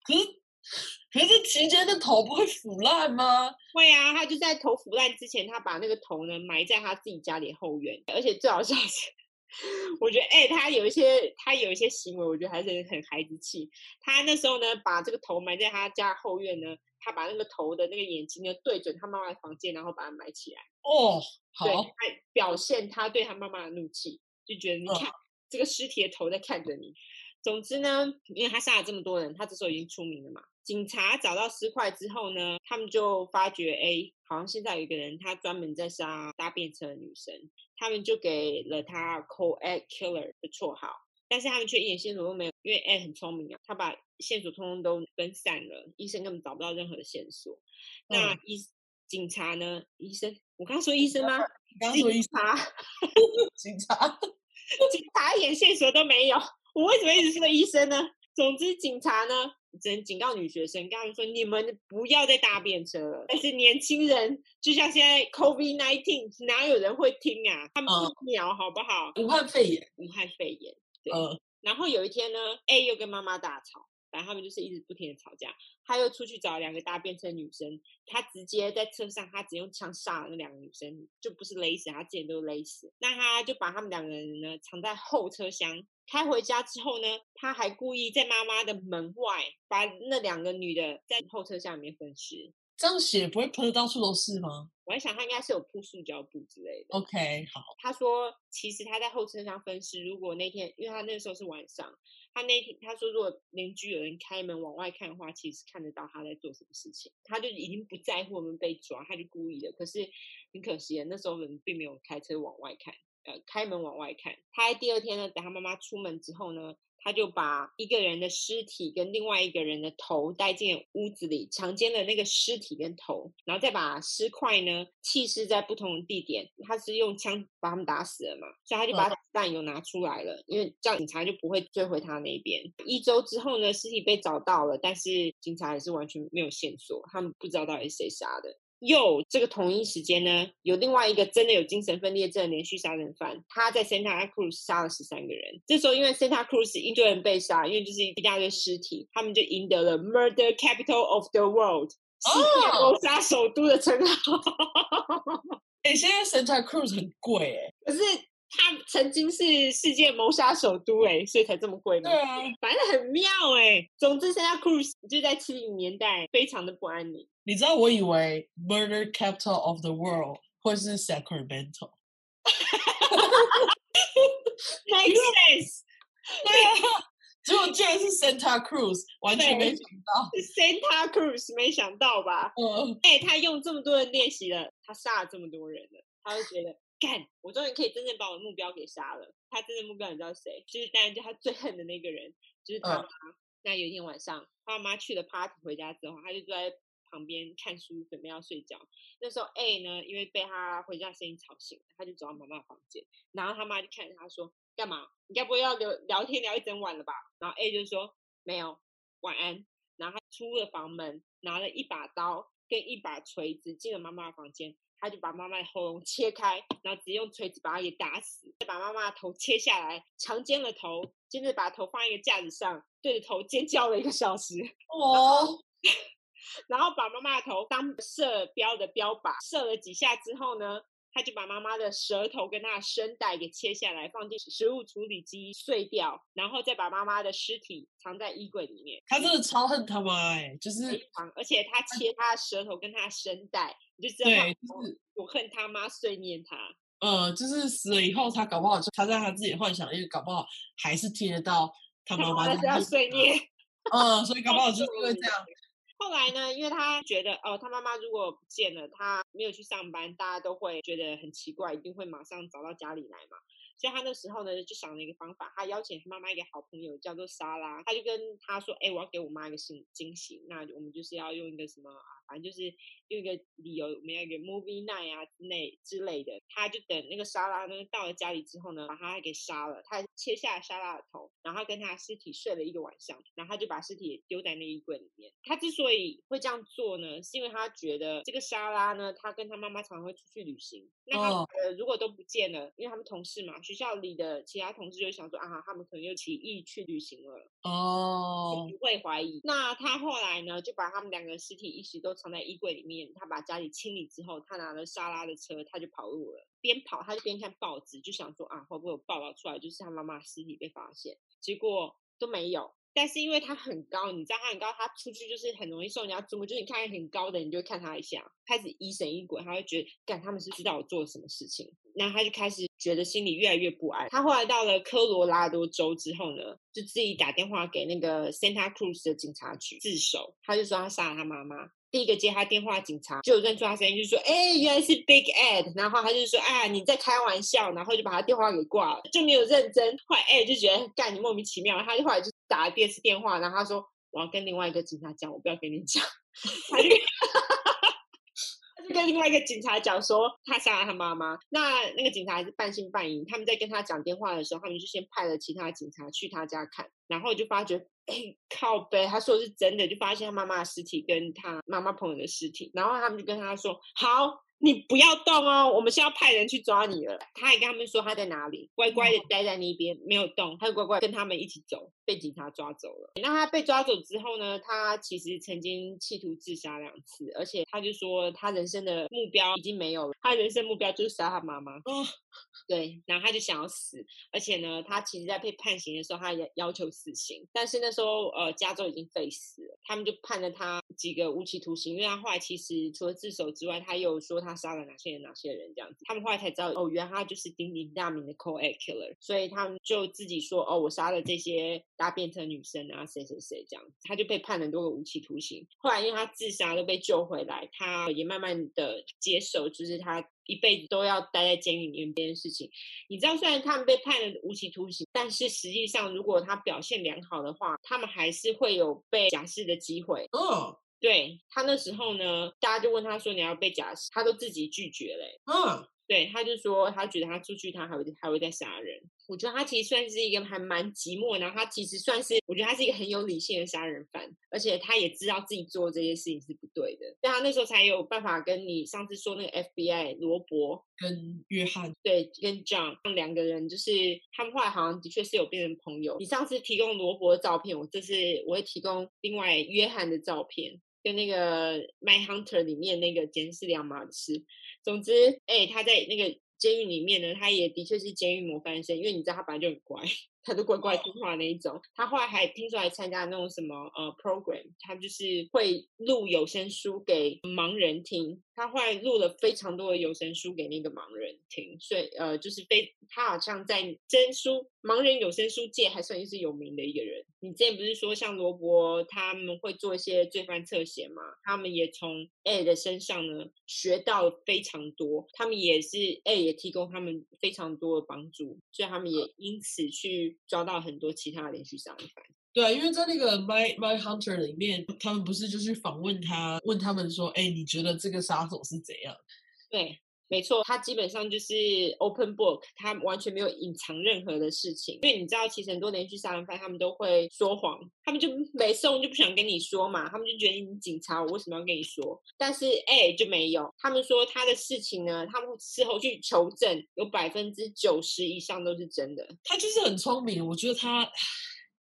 可是。可是期间的头不会腐烂吗？会啊，他就在头腐烂之前，他把那个头呢埋在他自己家里后院。而且最好笑是，我觉得哎、欸，他有一些他有一些行为，我觉得还是很孩子气。他那时候呢，把这个头埋在他家后院呢，他把那个头的那个眼睛呢对准他妈妈的房间，然后把它埋起来。哦，好，对，表现他对他妈妈的怒气，就觉得你看、哦、这个尸体的头在看着你。总之呢，因为他杀了这么多人，他这时候已经出名了嘛。警察找到尸块之后呢，他们就发觉，哎，好像现在有一个人，他专门在杀搭便车的女生，他们就给了他 Co-Ed Killer 的绰号，但是他们却一点线索都没有，因为 Ed 很聪明啊，他把线索通通都分散了，医生根本找不到任何的线索。那医、嗯、警察呢？医生，我刚刚说医生吗？刚刚说医生，警察，警察，警察一点线索都没有。我为什么一直说医生呢？总之，警察呢只能警告女学生，跟他们说：你们不要再搭便车了。但是年轻人，就像现在 COVID nineteen，哪有人会听啊？他们不鸟，好不好？武汉肺炎，武汉肺炎。对。嗯。然后有一天呢，A 又跟妈妈大吵。然后他们就是一直不停的吵架，他又出去找两个搭便车女生，他直接在车上，他只用枪杀了那两个女生，就不是勒死，他之前都勒死。那他就把他们两个人呢藏在后车厢，开回家之后呢，他还故意在妈妈的门外把那两个女的在后车厢里面分尸。这样血不会喷的到处都是吗？我在想他应该是有铺塑胶布之类的。OK，好。他说其实他在后车厢分尸，如果那天因为他那个时候是晚上。他那天他说，如果邻居有人开门往外看的话，其实看得到他在做什么事情。他就已经不在乎我们被抓，他就故意的。可是很可惜，那时候人并没有开车往外看，呃，开门往外看。他在第二天呢，等他妈妈出门之后呢。他就把一个人的尸体跟另外一个人的头带进屋子里，强奸了那个尸体跟头，然后再把尸块呢弃尸在不同的地点。他是用枪把他们打死了嘛，所以他就把子弹油拿出来了，嗯、因为这样警察就不会追回他那边。一周之后呢，尸体被找到了，但是警察还是完全没有线索，他们不知道到底是谁杀的。又这个同一时间呢，有另外一个真的有精神分裂症的连续杀人犯，他在 Santa Cruz 杀了十三个人。这时候因为 Santa Cruz 一堆人被杀，因为就是一大堆尸体，他们就赢得了 Murder Capital of the World，世界谋杀首都的称号。哎、欸，现在 Santa Cruz 很贵哎、欸，可是他曾经是世界谋杀首都哎、欸，所以才这么贵嘛。对啊，反正很妙哎、欸。总之，Santa Cruz 就在七零年代非常的不安宁。你知道我以为 Murder Capital of the World 或是 Sacramento。Makes sense。对啊，结果竟然是 Santa Cruz，完全没想到。Santa Cruz 没想到吧？嗯。哎，他用这么多人练习了，他杀了这么多人了，他就觉得，干，我终于可以真正把我的目标给杀了。他真正目标你知道谁？就是当然就他最恨的那个人，就是他妈。嗯、那有一天晚上，他妈去了 party 回家之后，他就坐在。旁边看书，准备要睡觉。那时候 A 呢，因为被他回家声音吵醒，他就走到妈妈房间，然后他妈就看着他说：“干嘛？你该不会要聊聊天聊一整晚了吧？”然后 A 就说：“没有，晚安。”然后他出了房门，拿了一把刀跟一把锤子进了妈妈的房间，他就把妈妈的喉咙切开，然后直接用锤子把她给打死，再把妈妈的头切下来，强奸了头，接着把头放在一个架子上，对着头尖叫了一个小时。哦。然后把妈妈的头当射标的标靶，射了几下之后呢，他就把妈妈的舌头跟她的声带给切下来，放进食物处理机碎掉，然后再把妈妈的尸体藏在衣柜里面。他真的超恨他妈哎，就是，而且他切他的舌头跟他的声带，你就知道，对，就是我恨他妈碎念他。呃，就是死了以后，他搞不好就他在他自己的幻想，因为搞不好还是听得到他妈妈在碎念。嗯，所以搞 不好就是因为这样。后来呢，因为他觉得哦，他妈妈如果不见了，他没有去上班，大家都会觉得很奇怪，一定会马上找到家里来嘛。所以他那时候呢，就想了一个方法，他邀请他妈妈一个好朋友叫做莎拉，他就跟他说：“哎，我要给我妈一个惊惊喜，那我们就是要用一个什么啊，反正就是。”用一个理由，我们要一个 movie night 啊之类之类的，他就等那个莎拉呢到了家里之后呢，把他给杀了，他切下了莎拉的头，然后跟他的尸体睡了一个晚上，然后他就把尸体丢在那衣柜里面。他之所以会这样做呢，是因为他觉得这个莎拉呢，他跟他妈妈常常会出去旅行，那他呃如果都不见了，因为他们同事嘛，学校里的其他同事就想说啊，他们可能又起义去旅行了哦，不会怀疑。那他后来呢，就把他们两个尸体一起都藏在衣柜里面。他把家里清理之后，他拿了莎拉的车，他就跑路了。边跑他就边看报纸，就想说啊，会不会有报道出来，就是他妈妈尸体被发现？结果都没有。但是因为他很高，你知道他很高，他出去就是很容易受人家注目。就是你看很高的，你就看他一下，开始疑神疑鬼，他会觉得，干他们是知道我做了什么事情。然后他就开始觉得心里越来越不安。他后来到了科罗拉多州之后呢，就自己打电话给那个 Santa Cruz 的警察局自首，他就说他杀了他妈妈。第一个接他电话警察就认出他声音，就说：“哎，原来是 Big Ed。”然后他就说：“啊，你在开玩笑。”然后就把他电话给挂了，就没有认真。后来 Ed 就觉得干你莫名其妙，他就后来就打了第二次电话，然后他说：“我要跟另外一个警察讲，我不要跟你讲。”他就他 就跟另外一个警察讲说他杀了他妈妈。那那个警察还是半信半疑。他们在跟他讲电话的时候，他们就先派了其他警察去他家看，然后就发觉。哎，靠背！他说的是真的，就发现他妈妈的尸体跟他妈妈朋友的尸体，然后他们就跟他说：“好，你不要动哦，我们现在要派人去抓你了。”他还跟他们说他在哪里，乖乖的待在那边没有动，他就乖乖跟他们一起走，被警察抓走了。那他被抓走之后呢？他其实曾经企图自杀两次，而且他就说他人生的目标已经没有了，他人生目标就是杀他妈妈。哦对，然后他就想要死，而且呢，他其实在被判刑的时候，他也要求死刑，但是那时候呃，加州已经废死了，他们就判了他几个无期徒刑，因为他后来其实除了自首之外，他又说他杀了哪些人哪些人这样子，他们后来才知道哦，原来他就是鼎鼎大名的 Co-Ed Killer，所以他们就自己说哦，我杀了这些搭便车女生啊，谁谁谁这样子，他就被判了多个无期徒刑，后来因为他自杀都被救回来，他也慢慢的接受，就是他。一辈子都要待在监狱里面这件事情，你知道，虽然他们被判了无期徒刑，但是实际上，如果他表现良好的话，他们还是会有被假释的机会。嗯、对，他那时候呢，大家就问他说：“你要被假释？”他都自己拒绝嘞。嗯、oh.。对，他就说他觉得他出去，他还会还会再杀人。我觉得他其实算是一个还蛮寂寞，然后他其实算是，我觉得他是一个很有理性的杀人犯，而且他也知道自己做这些事情是不对的，所以他那时候才有办法跟你上次说那个 FBI 罗伯跟约翰，对，跟 John 两个人，就是他们后来好像的确是有变成朋友。你上次提供罗伯的照片，我这次我会提供另外约翰的照片，跟那个 My Hunter 里面那个监视两码事。总之，哎，他在那个监狱里面呢，他也的确是监狱模范生，因为你知道他本来就很乖。他都乖乖听话那一种，他后来还听说还参加那种什么呃 program，他就是会录有声书给盲人听。他后来录了非常多的有声书给那个盲人听，所以呃就是非他好像在真书盲人有声书界还算是有名的一个人。你之前不是说像罗伯他们会做一些罪犯侧写吗？他们也从 A 的身上呢学到非常多，他们也是 A 也提供他们非常多的帮助，所以他们也因此去。抓到很多其他的连续杀人犯。对啊，因为在那个 My My Hunter 里面，他们不是就去访问他，问他们说：“哎，你觉得这个杀手是怎样？”对。没错，他基本上就是 open book，他完全没有隐藏任何的事情。因为你知道，其实很多连续杀人犯他们都会说谎，他们就没送就不想跟你说嘛，他们就觉得你警察，我为什么要跟你说？但是哎，就没有，他们说他的事情呢，他们事后去求证，有百分之九十以上都是真的。他就是很聪明，我觉得他，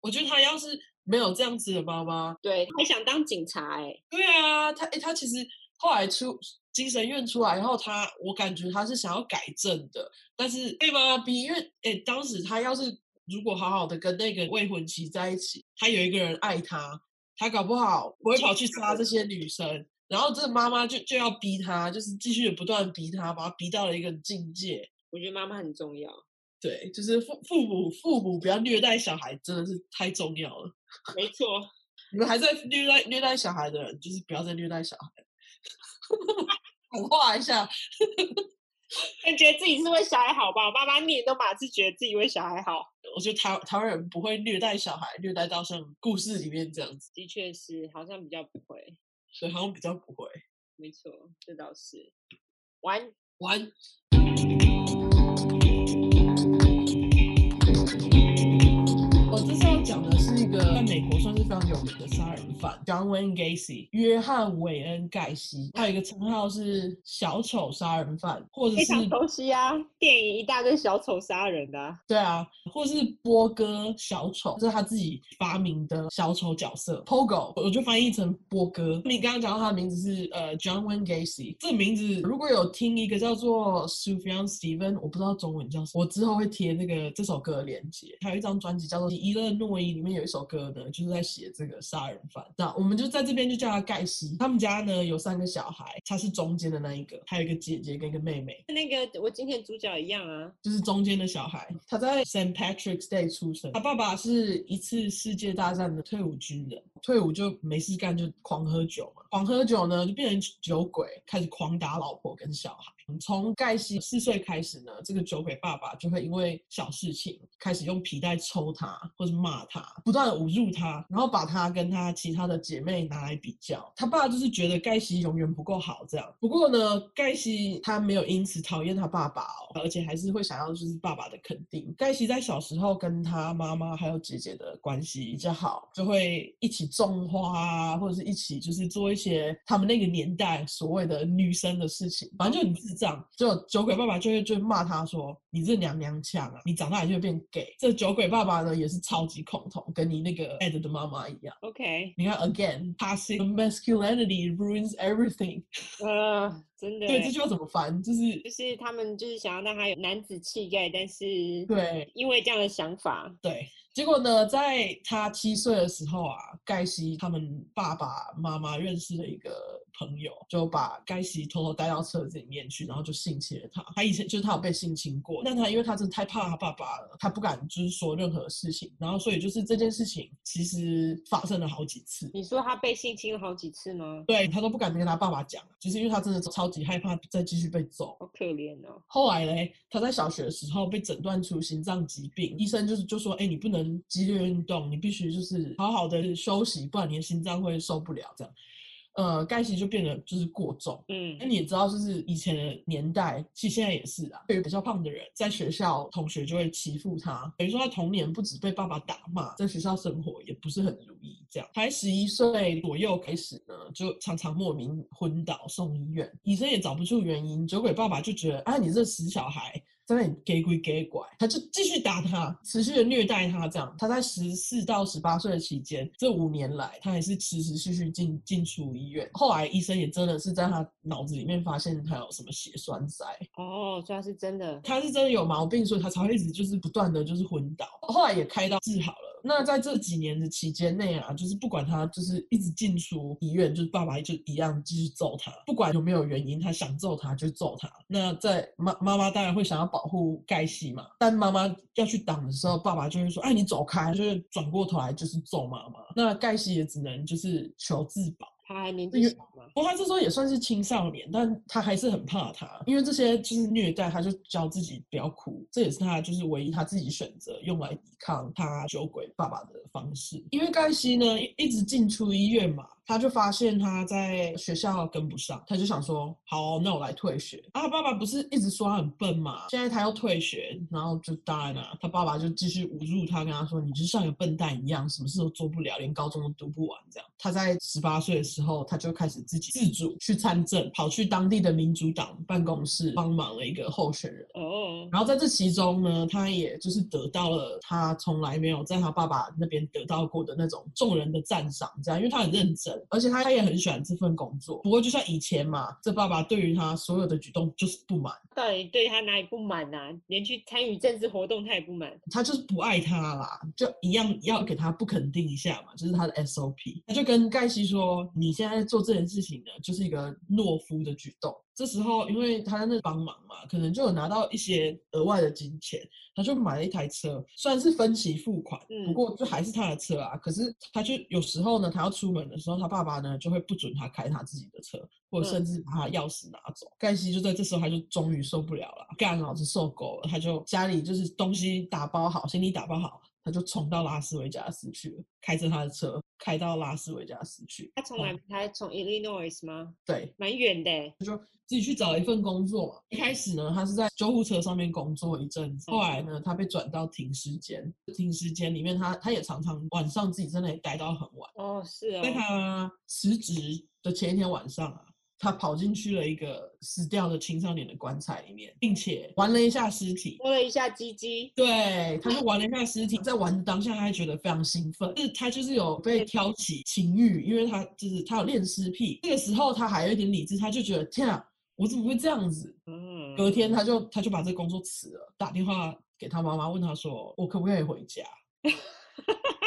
我觉得他要是没有这样子的妈妈，对，他还想当警察哎。对啊，他哎，他其实后来出。精神院出来然后，他我感觉他是想要改正的，但是被妈妈逼，因为哎，当时他要是如果好好的跟那个未婚妻在一起，他有一个人爱他，他搞不好不会跑去杀这些女生，然后这妈妈就就要逼他，就是继续不断逼他，把他逼到了一个境界。我觉得妈妈很重要，对，就是父父母父母不要虐待小孩，真的是太重要了。没错，你们还在虐待虐待小孩的人，就是不要再虐待小孩。丑化一下，感觉得自己是为小孩好吧？妈妈念都马是觉得自己为小孩好。我觉得台台湾人不会虐待小孩，虐待到像故事里面这样子。的确是，好像比较不会。所以好像比较不会。没错，这倒是。完完。讲的是一个在美国算是非常有名的杀人犯，John Wayne Gacy，约翰韦恩盖西，他有一个称号是小丑杀人犯，或者是非常熟悉啊，电影一大堆小丑杀人的，对啊，或是波哥小丑，这是他自己发明的小丑角色，Pogo，我就翻译成波哥。你刚刚讲到他的名字是呃 John Wayne Gacy，这个名字如果有听一个叫做 Sufjan Stevens，我不知道中文叫什么，我之后会贴那个这首歌的链接，还有一张专辑叫做《伊勒诺伊》。里面有一首歌呢，就是在写这个杀人犯。那我们就在这边就叫他盖西。他们家呢有三个小孩，他是中间的那一个，还有一个姐姐跟一个妹妹。那个我今天主角一样啊，就是中间的小孩。他在 Saint Patrick's Day 出生。他爸爸是一次世界大战的退伍军人，退伍就没事干，就狂喝酒嘛。狂喝酒呢，就变成酒鬼，开始狂打老婆跟小孩。从盖西四岁开始呢，这个酒鬼爸爸就会因为小事情开始用皮带抽他，或者骂他，不断的侮辱他，然后把他跟他其他的姐妹拿来比较。他爸就是觉得盖西永远不够好这样。不过呢，盖西他没有因此讨厌他爸爸哦，而且还是会想要就是爸爸的肯定。盖西在小时候跟他妈妈还有姐姐的关系比较好，就会一起种花啊，或者是一起就是做一些他们那个年代所谓的女生的事情，反正就很自己。这样，就酒鬼爸爸就会就骂他说：“你这娘娘腔啊，你长大也就会变 gay。”这酒鬼爸爸呢也是超级恐同，跟你那个 Ed 的妈妈一样。OK，你看，again，toxic masculinity ruins everything。呃，真的。对，这句话怎么翻？就是就是他们就是想要让他有男子气概，但是对，因为这样的想法，对。结果呢，在他七岁的时候啊，盖西他们爸爸妈妈认识了一个朋友，就把盖西偷偷带到车子里面去，然后就性侵了他。他以前就是他有被性侵过，但他因为他真的太怕他爸爸了，他不敢就是说任何事情，然后所以就是这件事情其实发生了好几次。你说他被性侵了好几次吗？对，他都不敢跟他爸爸讲，就是因为他真的超级害怕再继续被揍。好可怜哦。后来嘞，他在小学的时候被诊断出心脏疾病，医生就是就说，哎，你不能。激烈运动，你必须就是好好的休息，不然你的心脏会受不了。这样，呃，盖西就变得就是过重。嗯，那你也知道，就是以前的年代，其实现在也是啊。对于比较胖的人，在学校同学就会欺负他，等于说他童年不止被爸爸打骂，在学校生活也不是很如意。这样，才十一岁左右开始呢，就常常莫名昏倒送医院，医生也找不出原因。酒鬼爸爸就觉得，啊，你这死小孩。在那里给鬼给拐，他就继续打他，持续的虐待他。这样，他在十四到十八岁的期间，这五年来，他还是持续续续进进出医院。后来医生也真的是在他脑子里面发现他有什么血栓塞。哦，所以他是真的，他是真的有毛病，所以他才会一直就是不断的就是昏倒。后来也开刀治好了。那在这几年的期间内啊，就是不管他就是一直进出医院，就是爸爸就一样继续揍他，不管有没有原因，他想揍他就揍他。那在妈妈妈当然会想要保护盖西嘛，但妈妈要去挡的时候，爸爸就会说：“哎，你走开！”就是转过头来就是揍妈妈。那盖西也只能就是求自保。他还年纪小吗？不过他这时候也算是青少年，但他还是很怕他，因为这些就是虐待，他就教自己不要哭，这也是他就是唯一他自己选择用来抵抗他酒鬼爸爸的方式。因为盖西呢一直进出医院嘛。他就发现他在学校跟不上，他就想说：“好，那我来退学。”啊，他爸爸不是一直说他很笨嘛？现在他要退学，然后就当然了，他爸爸就继续侮辱他，跟他说：“你就像个笨蛋一样，什么事都做不了，连高中都读不完。”这样，他在十八岁的时候，他就开始自己自主去参政，跑去当地的民主党办公室帮忙了一个候选人。哦，然后在这其中呢，他也就是得到了他从来没有在他爸爸那边得到过的那种众人的赞赏，这样，因为他很认真。而且他他也很喜欢这份工作，不过就像以前嘛，这爸爸对于他所有的举动就是不满。到底对他哪里不满啊？连去参与政治活动他也不满，他就是不爱他啦，就一样要给他不肯定一下嘛，就是他的 SOP。他就跟盖西说：“你现在做这件事情呢，就是一个懦夫的举动。”这时候，因为他在那帮忙嘛，可能就有拿到一些额外的金钱，他就买了一台车，虽然是分期付款，不过就还是他的车啊。可是他就有时候呢，他要出门的时候，他爸爸呢就会不准他开他自己的车，或者甚至把他钥匙拿走。盖西就在这时候，他就终于受不了了，干老子受够了，他就家里就是东西打包好，行李打包好。他就冲到拉斯维加斯去了，开着他的车开到拉斯维加斯去。他从来他从 Illinois 吗？对，蛮远的。他就自己去找了一份工作嘛。一开始呢，他是在救护车上面工作一阵子，后来呢，他被转到停尸间。停尸间里面他，他他也常常晚上自己在那里待到很晚。哦，是哦。在他辞职的前一天晚上啊。他跑进去了一个死掉的青少年的棺材里面，并且玩了一下尸体，摸了一下鸡鸡。对，他就玩了一下尸体，在玩的当下，他还觉得非常兴奋，就是他就是有被挑起情欲，因为他就是他有恋尸癖。这个时候他还有一点理智，他就觉得天啊，我怎么会这样子？嗯。隔天他就他就把这个工作辞了，打电话给他妈妈，问他说：“我可不可以回家？”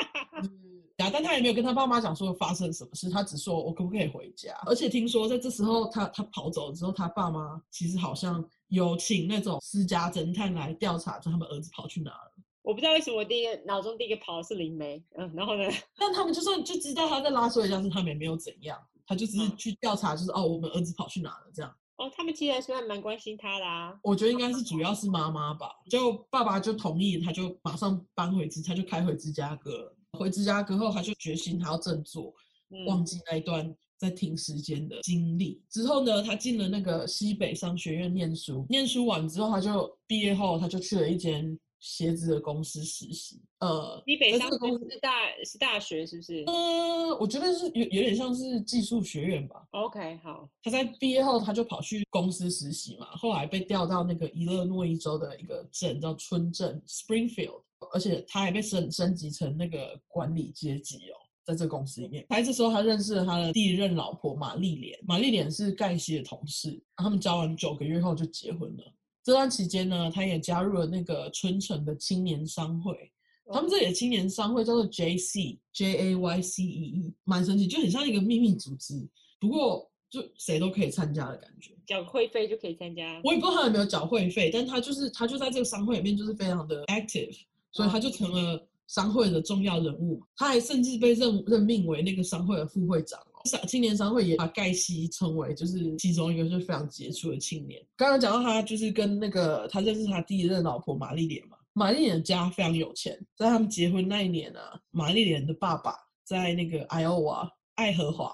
但他也没有跟他爸妈讲说发生什么事，他只说我可不可以回家。而且听说在这时候他他跑走了之后，他爸妈其实好像有请那种私家侦探来调查，就他们儿子跑去哪了。我不知道为什么我第一个脑中第一个跑的是灵媒，嗯，然后呢？但他们就算就知道他在拉斯维加斯，他们也没有怎样，他就只是去调查，就是、嗯、哦，我们儿子跑去哪了这样。哦，他们其实还是还蛮关心他的啊。我觉得应该是主要是妈妈吧，就爸爸就同意，他就马上搬回芝，他就开回芝加哥了。回芝加哥后，他就决心他要振作，嗯、忘记那一段在停时间的经历。之后呢，他进了那个西北商学院念书，念书完之后，他就毕业后，他就去了一间。鞋子的公司实习，呃，西北商公司是大是大学是不是？嗯，我觉得是有有点像是技术学院吧。OK，好。他在毕业后他就跑去公司实习嘛，后来被调到那个伊勒诺伊州的一个镇叫村镇 Springfield，而且他还被升升级成那个管理阶级哦，在这个公司里面。他这时候他认识了他的第一任老婆玛丽莲，玛丽莲是盖西的同事，他们交往九个月后就结婚了。这段期间呢，他也加入了那个春城的青年商会。他们这里的青年商会叫做 JC J A Y C E E，蛮神奇，就很像一个秘密组织。不过就谁都可以参加的感觉，缴会费就可以参加。我也不知道他有没有缴会费，但他就是他就在这个商会里面就是非常的 active，所以他就成了商会的重要人物。他还甚至被任任命为那个商会的副会长。青年商会也把盖西称为就是其中一个就是非常杰出的青年。刚刚讲到他就是跟那个他认识他第一任老婆玛丽莲嘛，玛丽莲家非常有钱，在他们结婚那一年啊，玛丽莲的爸爸在那个爱奥瓦爱荷华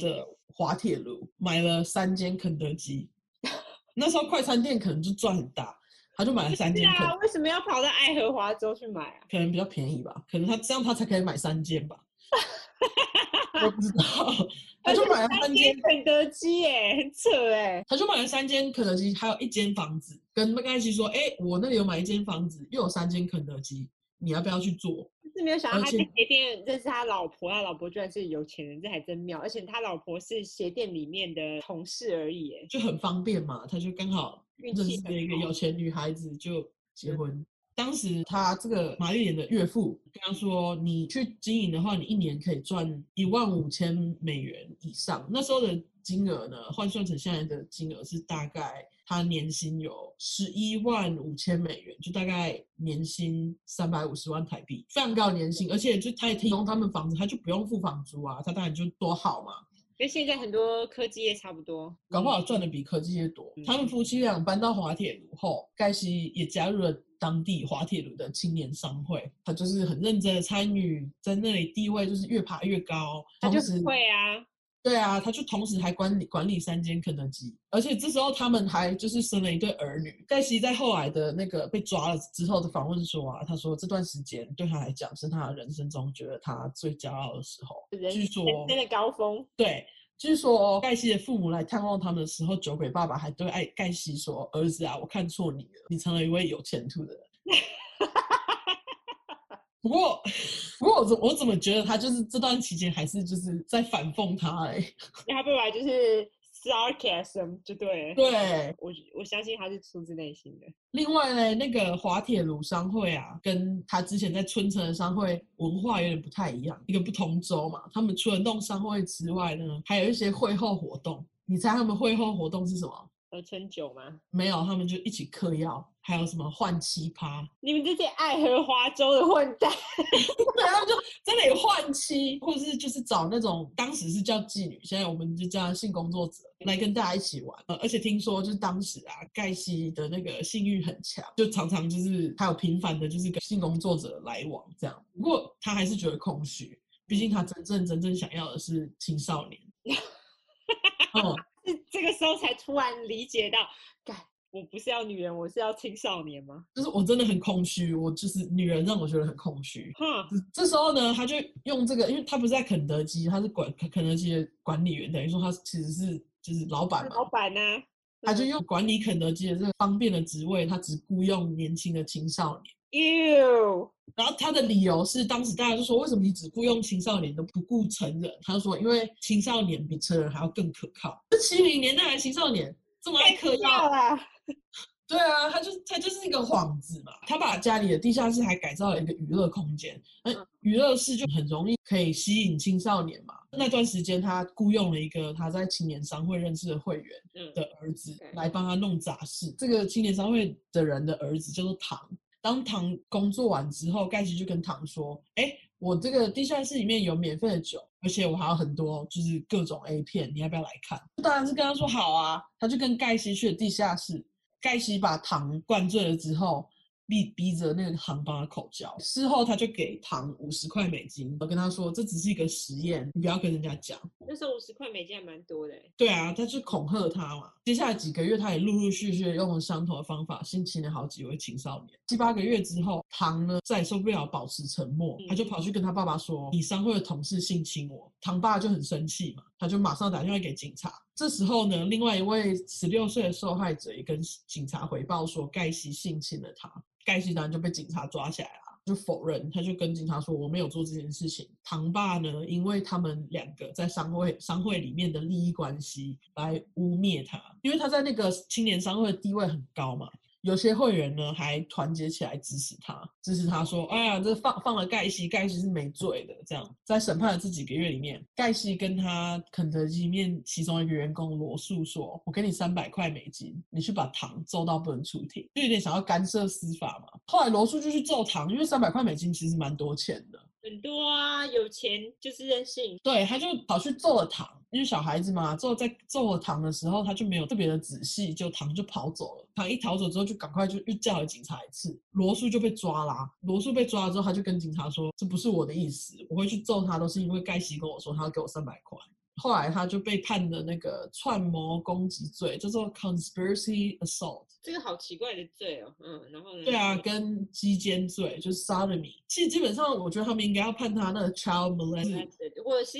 的滑铁卢买了三间肯德基，那时候快餐店可能就赚很大，他就买了三间。对啊，为什么要跑到爱荷华州去买啊？可能比较便宜吧，可能他这样他才可以买三间吧。我不知道，他就买了三间肯德基，耶，很扯哎。他就买了三间肯德基，还有一间房子，跟麦盖西说：“哎、欸，我那里有买一间房子，又有三间肯德基，你要不要去做？”是没有想到他在鞋店认识他老婆，他老婆居然是有钱人，这还真妙。而且他老婆是鞋店里面的同事而已，哎，就很方便嘛。他就刚好认识了一个有钱女孩子，就结婚。当时他这个玛丽莲的岳父跟他说：“你去经营的话，你一年可以赚一万五千美元以上。那时候的金额呢，换算成现在的金额是大概他年薪有十一万五千美元，就大概年薪三百五十万台币，非常高年薪。而且就他也提供他们房子，他就不用付房租啊，他当然就多好嘛。跟现在很多科技业差不多，搞不好赚的比科技业多。嗯、他们夫妻俩搬到滑铁卢后，盖西也加入了。”当地滑铁卢的青年商会，他就是很认真的参与，在那里地位就是越爬越高。他就是会啊，对啊，他就同时还管理管理三间肯德基，而且这时候他们还就是生了一对儿女。盖西在后来的那个被抓了之后的访问说啊，他说这段时间对他来讲是他人生中觉得他最骄傲的时候。据说真的高峰。对。据说盖西的父母来探望他们的时候，酒鬼爸爸还对爱盖西说：“儿子啊，我看错你了，你成了一位有前途的人。”不过，不过我怎我怎么觉得他就是这段期间还是就是在反讽他哎、欸，他本来就是。sarcasm 就对，对我我相信他是出自内心的。另外呢，那个滑铁卢商会啊，跟他之前在春城的商会文化有点不太一样，一个不同州嘛。他们除了弄商会之外呢，还有一些会后活动。你猜他们会后活动是什么？喝春酒吗？没有，他们就一起嗑药。还有什么换妻趴？你们这些爱荷华州的混蛋，对，他们就真的有换妻，或者是就是找那种当时是叫妓女，现在我们就叫性工作者来跟大家一起玩。呃，而且听说就是当时啊，盖西的那个性欲很强，就常常就是还有频繁的，就是跟性工作者来往这样。不过他还是觉得空虚，毕竟他真正真正想要的是青少年。哦，是这个时候才突然理解到，我不是要女人，我是要青少年吗？就是我真的很空虚，我就是女人让我觉得很空虚。哈，这时候呢，他就用这个，因为他不是在肯德基，他是管肯德基的管理员，等于说他其实是就是老板嘛。老板呢、啊，他就用管理肯德基的这个方便的职位，他只雇佣年轻的青少年。哟，然后他的理由是，当时大家就说，为什么你只雇佣青少年，都不雇成人？他就说，因为青少年比成人还要更可靠。这七零年代的青少年这么爱嗑药啊！对啊，他就他就是一个幌子嘛。他把家里的地下室还改造了一个娱乐空间，那娱乐室就很容易可以吸引青少年嘛。那段时间，他雇佣了一个他在青年商会认识的会员的儿子来帮他弄杂事。这个青年商会的人的儿子叫做唐。当唐工作完之后，盖西就跟唐说：“哎，我这个地下室里面有免费的酒，而且我还有很多就是各种 A 片，你要不要来看？”当然是跟他说好啊。他就跟盖西去了地下室。盖西把唐灌醉了之后，逼逼着那个唐帮他口交。事后他就给唐五十块美金，我跟他说，这只是一个实验，你不要跟人家讲。那时候五十块美金还蛮多的。对啊，他就恐吓他嘛。接下来几个月，他也陆陆续续用了相同的方法性侵了好几位青少年。七八个月之后，唐呢再也受不了保持沉默，他就跑去跟他爸爸说：“你商会的同事性侵我。”唐爸就很生气嘛，他就马上打电话给警察。这时候呢，另外一位十六岁的受害者也跟警察回报说，盖西性侵了他。盖西当然就被警察抓起来了，就否认，他就跟警察说，我没有做这件事情。唐爸呢，因为他们两个在商会商会里面的利益关系来污蔑他，因为他在那个青年商会的地位很高嘛。有些会员呢，还团结起来支持他，支持他说：“哎呀，这放放了盖西，盖西是没罪的。”这样，在审判的这几个月里面，盖西跟他肯德基面其中一个员工罗素说：“我给你三百块美金，你去把唐揍到不能出庭。”就有点想要干涉司法嘛。后来罗素就去揍唐，因为三百块美金其实蛮多钱的。很多啊，有钱就是任性。对，他就跑去揍了糖。因为小孩子嘛，揍在揍了糖的时候，他就没有特别的仔细，就糖就跑走了。糖一逃走之后，就赶快就又叫了警察一次，罗素就被抓啦。罗素被抓了之后，他就跟警察说：“这不是我的意思，我会去揍他，都是因为盖西跟我说他要给我三百块。”后来他就被判了那个串谋攻击罪，叫做 conspiracy assault。这个好奇怪的罪哦，嗯，然后呢？对啊，跟鸡奸罪就是 sodomy。其实基本上，我觉得他们应该要判他那个 child molestation，或者是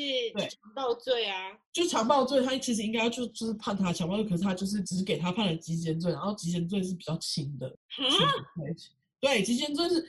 强暴罪啊。就强暴罪，他其实应该要就就是判他强暴罪，可是他就是只是给他判了鸡奸罪，然后鸡奸罪是比较轻的。哈？对，鸡奸罪是。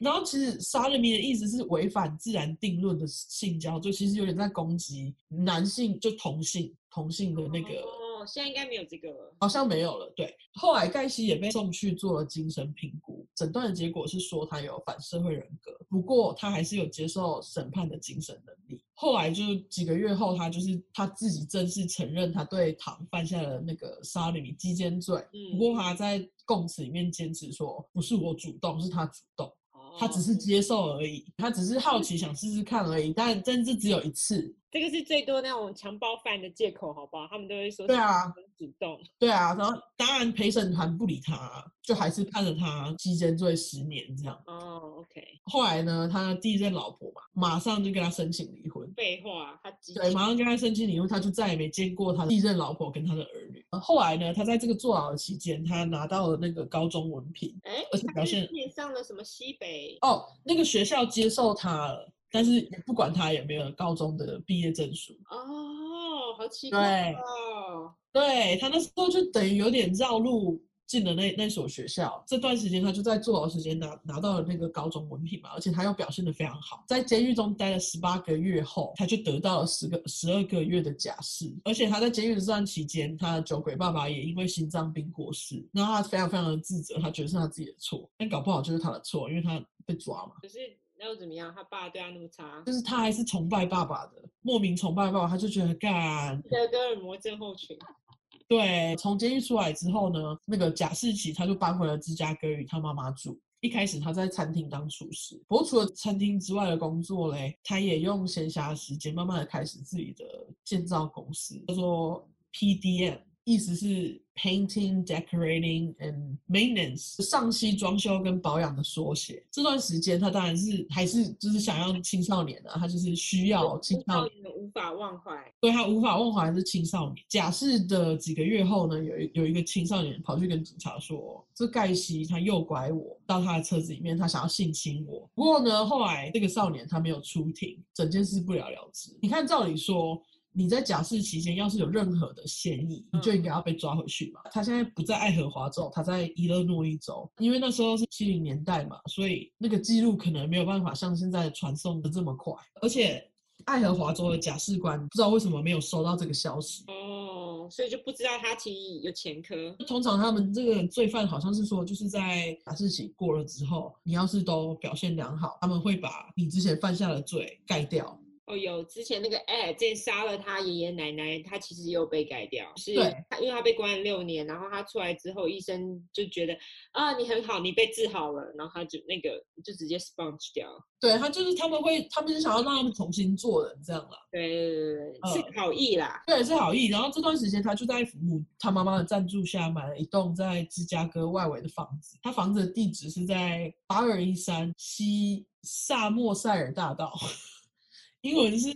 然后其实 sodomy 的意思是违反自然定论的性交，就其实有点在攻击男性，就同性同性的那个。哦，现在应该没有这个了，好像没有了。对，后来盖西也被送去做了精神评估，诊断的结果是说他有反社会人格，不过他还是有接受审判的精神能力。后来就几个月后，他就是他自己正式承认他对唐犯下了那个 sodomy 鸡奸罪。嗯，不过他在供词里面坚持说不是我主动，是他主动。他只是接受而已，他只是好奇想试试看而已，但真是只有一次。这个是最多那种强暴犯的借口，好不好？他们都会说对啊，很主动。对啊，然后当然陪审团不理他，就还是判了他鸡奸罪十年这样。哦，OK。后来呢，他的第一任老婆嘛，马上就跟他申请离婚。废话，他对，马上跟他申请离婚，他就再也没见过他的第一任老婆跟他的儿女。后来呢，他在这个坐牢的期间，他拿到了那个高中文凭，哎，而且表现上了什么西北哦，那个学校接受他了。但是也不管他有没有高中的毕业证书哦，好奇怪哦。对，对他那时候就等于有点绕路进了那那所学校。这段时间他就在坐牢时间拿拿到了那个高中文凭嘛，而且他又表现的非常好。在监狱中待了十八个月后，他就得到了十个十二个月的假释。而且他在监狱的这段期间，他的酒鬼爸爸也因为心脏病过世，然后他非常非常的自责，他觉得是他自己的错，但搞不好就是他的错，因为他被抓嘛。可是。那又怎么样？他爸对他那么差，就是他还是崇拜爸爸的，莫名崇拜爸爸，他就觉得干。斯德哥尔摩症候群。对，从监狱出来之后呢，那个贾士奇他就搬回了芝加哥与他妈妈住。一开始他在餐厅当厨师，不过除了餐厅之外的工作嘞，他也用闲暇时间慢慢的开始自己的建造公司，叫做 PDM。意思是 painting, decorating and maintenance，上漆装修跟保养的缩写。这段时间他当然是还是就是想要青少年啊，他就是需要青少年的无法忘怀。对，他无法忘怀是青少年。假释的几个月后呢，有一有一个青少年跑去跟警察说，这盖西他诱拐我到他的车子里面，他想要性侵我。不过呢，后来这个少年他没有出庭，整件事不了了之。你看，照理说。你在假释期间，要是有任何的嫌疑，你就应该要被抓回去嘛。他现在不在爱荷华州，他在伊勒诺伊州，因为那时候是七零年代嘛，所以那个记录可能没有办法像现在传送的这么快。而且爱荷华州的假释官不知道为什么没有收到这个消息哦，所以就不知道他其实有前科。通常他们这个罪犯好像是说，就是在假释期过了之后，你要是都表现良好，他们会把你之前犯下的罪盖掉。哦，有之前那个哎，之前杀了他爷爷奶奶，他其实也有被改掉，是他，因为他被关了六年，然后他出来之后，医生就觉得啊，你很好，你被治好了，然后他就那个就直接 sponge 掉。对，他就是他们会，他们是想要让他们重新做人这样啦。对是好意啦。对，是好意。然后这段时间，他就在母他妈妈的赞助下买了一栋在芝加哥外围的房子。他房子的地址是在八二一三西萨默塞尔大道。英文是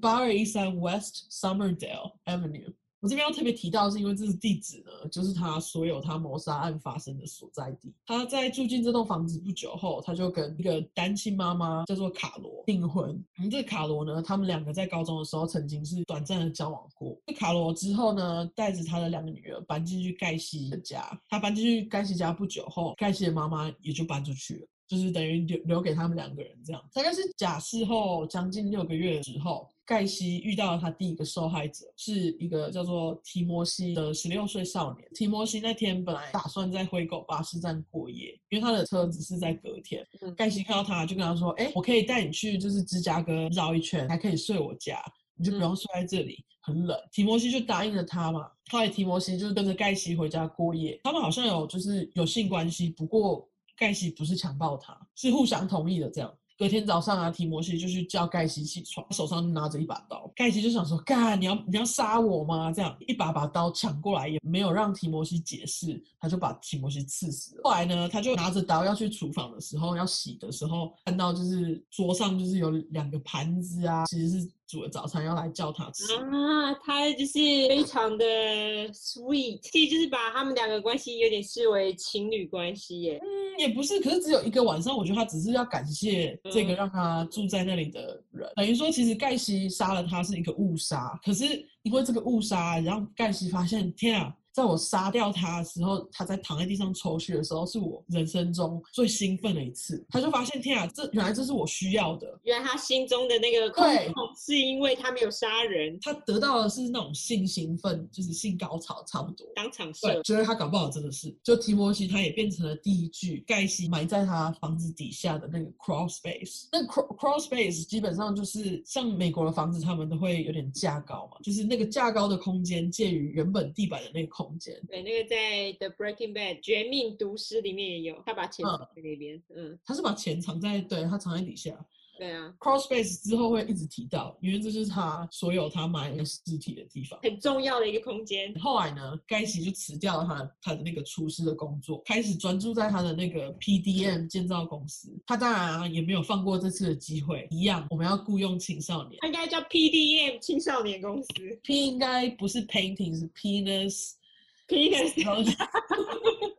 八二一三 West Summerdale Avenue。我这边要特别提到，是因为这是地址呢，就是他所有他谋杀案发生的所在地。他在住进这栋房子不久后，他就跟一个单亲妈妈叫做卡罗订婚。嗯，这个卡罗呢，他们两个在高中的时候曾经是短暂的交往过。这卡罗之后呢，带着他的两个女儿搬进去盖西的家。他搬进去盖西家不久后，盖西的妈妈也就搬出去了。就是等于留留给他们两个人这样，大概是假释后将近六个月之后，盖西遇到了他第一个受害者，是一个叫做提摩西的十六岁少年。提摩西那天本来打算在灰狗巴士站过夜，因为他的车子是在隔天。盖西看到他就跟他说：“哎，我可以带你去，就是芝加哥绕一圈，还可以睡我家，你就不用睡在这里，很冷。”提摩西就答应了他嘛。后来提摩西就是跟着盖西回家过夜，他们好像有就是有性关系，不过。盖西不是强暴他，是互相同意的。这样，隔天早上啊，提摩西就去叫盖西起床，手上拿着一把刀。盖西就想说：“干，你要你要杀我吗？”这样一把把刀抢过来，也没有让提摩西解释，他就把提摩西刺死了。后来呢，他就拿着刀要去厨房的时候，要洗的时候，看到就是桌上就是有两个盘子啊，其实是。煮了早餐要来叫他吃啊，他就是非常的 sweet，其实就是把他们两个关系有点视为情侣关系耶。嗯，也不是，可是只有一个晚上，我觉得他只是要感谢这个让他住在那里的人，嗯、等于说其实盖西杀了他是一个误杀，可是因为这个误杀，然后盖西发现，天啊！在我杀掉他的时候，他在躺在地上抽血的时候，是我人生中最兴奋的一次。他就发现，天啊，这原来这是我需要的。原来他心中的那个空洞，是因为他没有杀人，他得到的是那种性兴奋，就是性高潮，差不多。当场射。对，觉得他搞不好真的是。就提摩西，他也变成了第一具盖西埋在他房子底下的那个 crawl space。那 crawl crawl space 基本上就是像美国的房子，他们都会有点架高嘛，就是那个架高的空间介于原本地板的那个空空间对，那个在《The Breaking Bad》绝命毒师里面也有，他把钱藏在那边，嗯，嗯，他是把钱藏在，对，他藏在底下。对啊，Crawl Space 之后会一直提到，因为这就是他所有他埋尸体的地方，很重要的一个空间。后来呢，盖奇就辞掉了他他的那个厨师的工作，开始专注在他的那个 PDM 建造公司。他当然啊，也没有放过这次的机会，一样，我们要雇佣青少年，他应该叫 PDM 青少年公司，P 应该不是 Painting，是 Penis。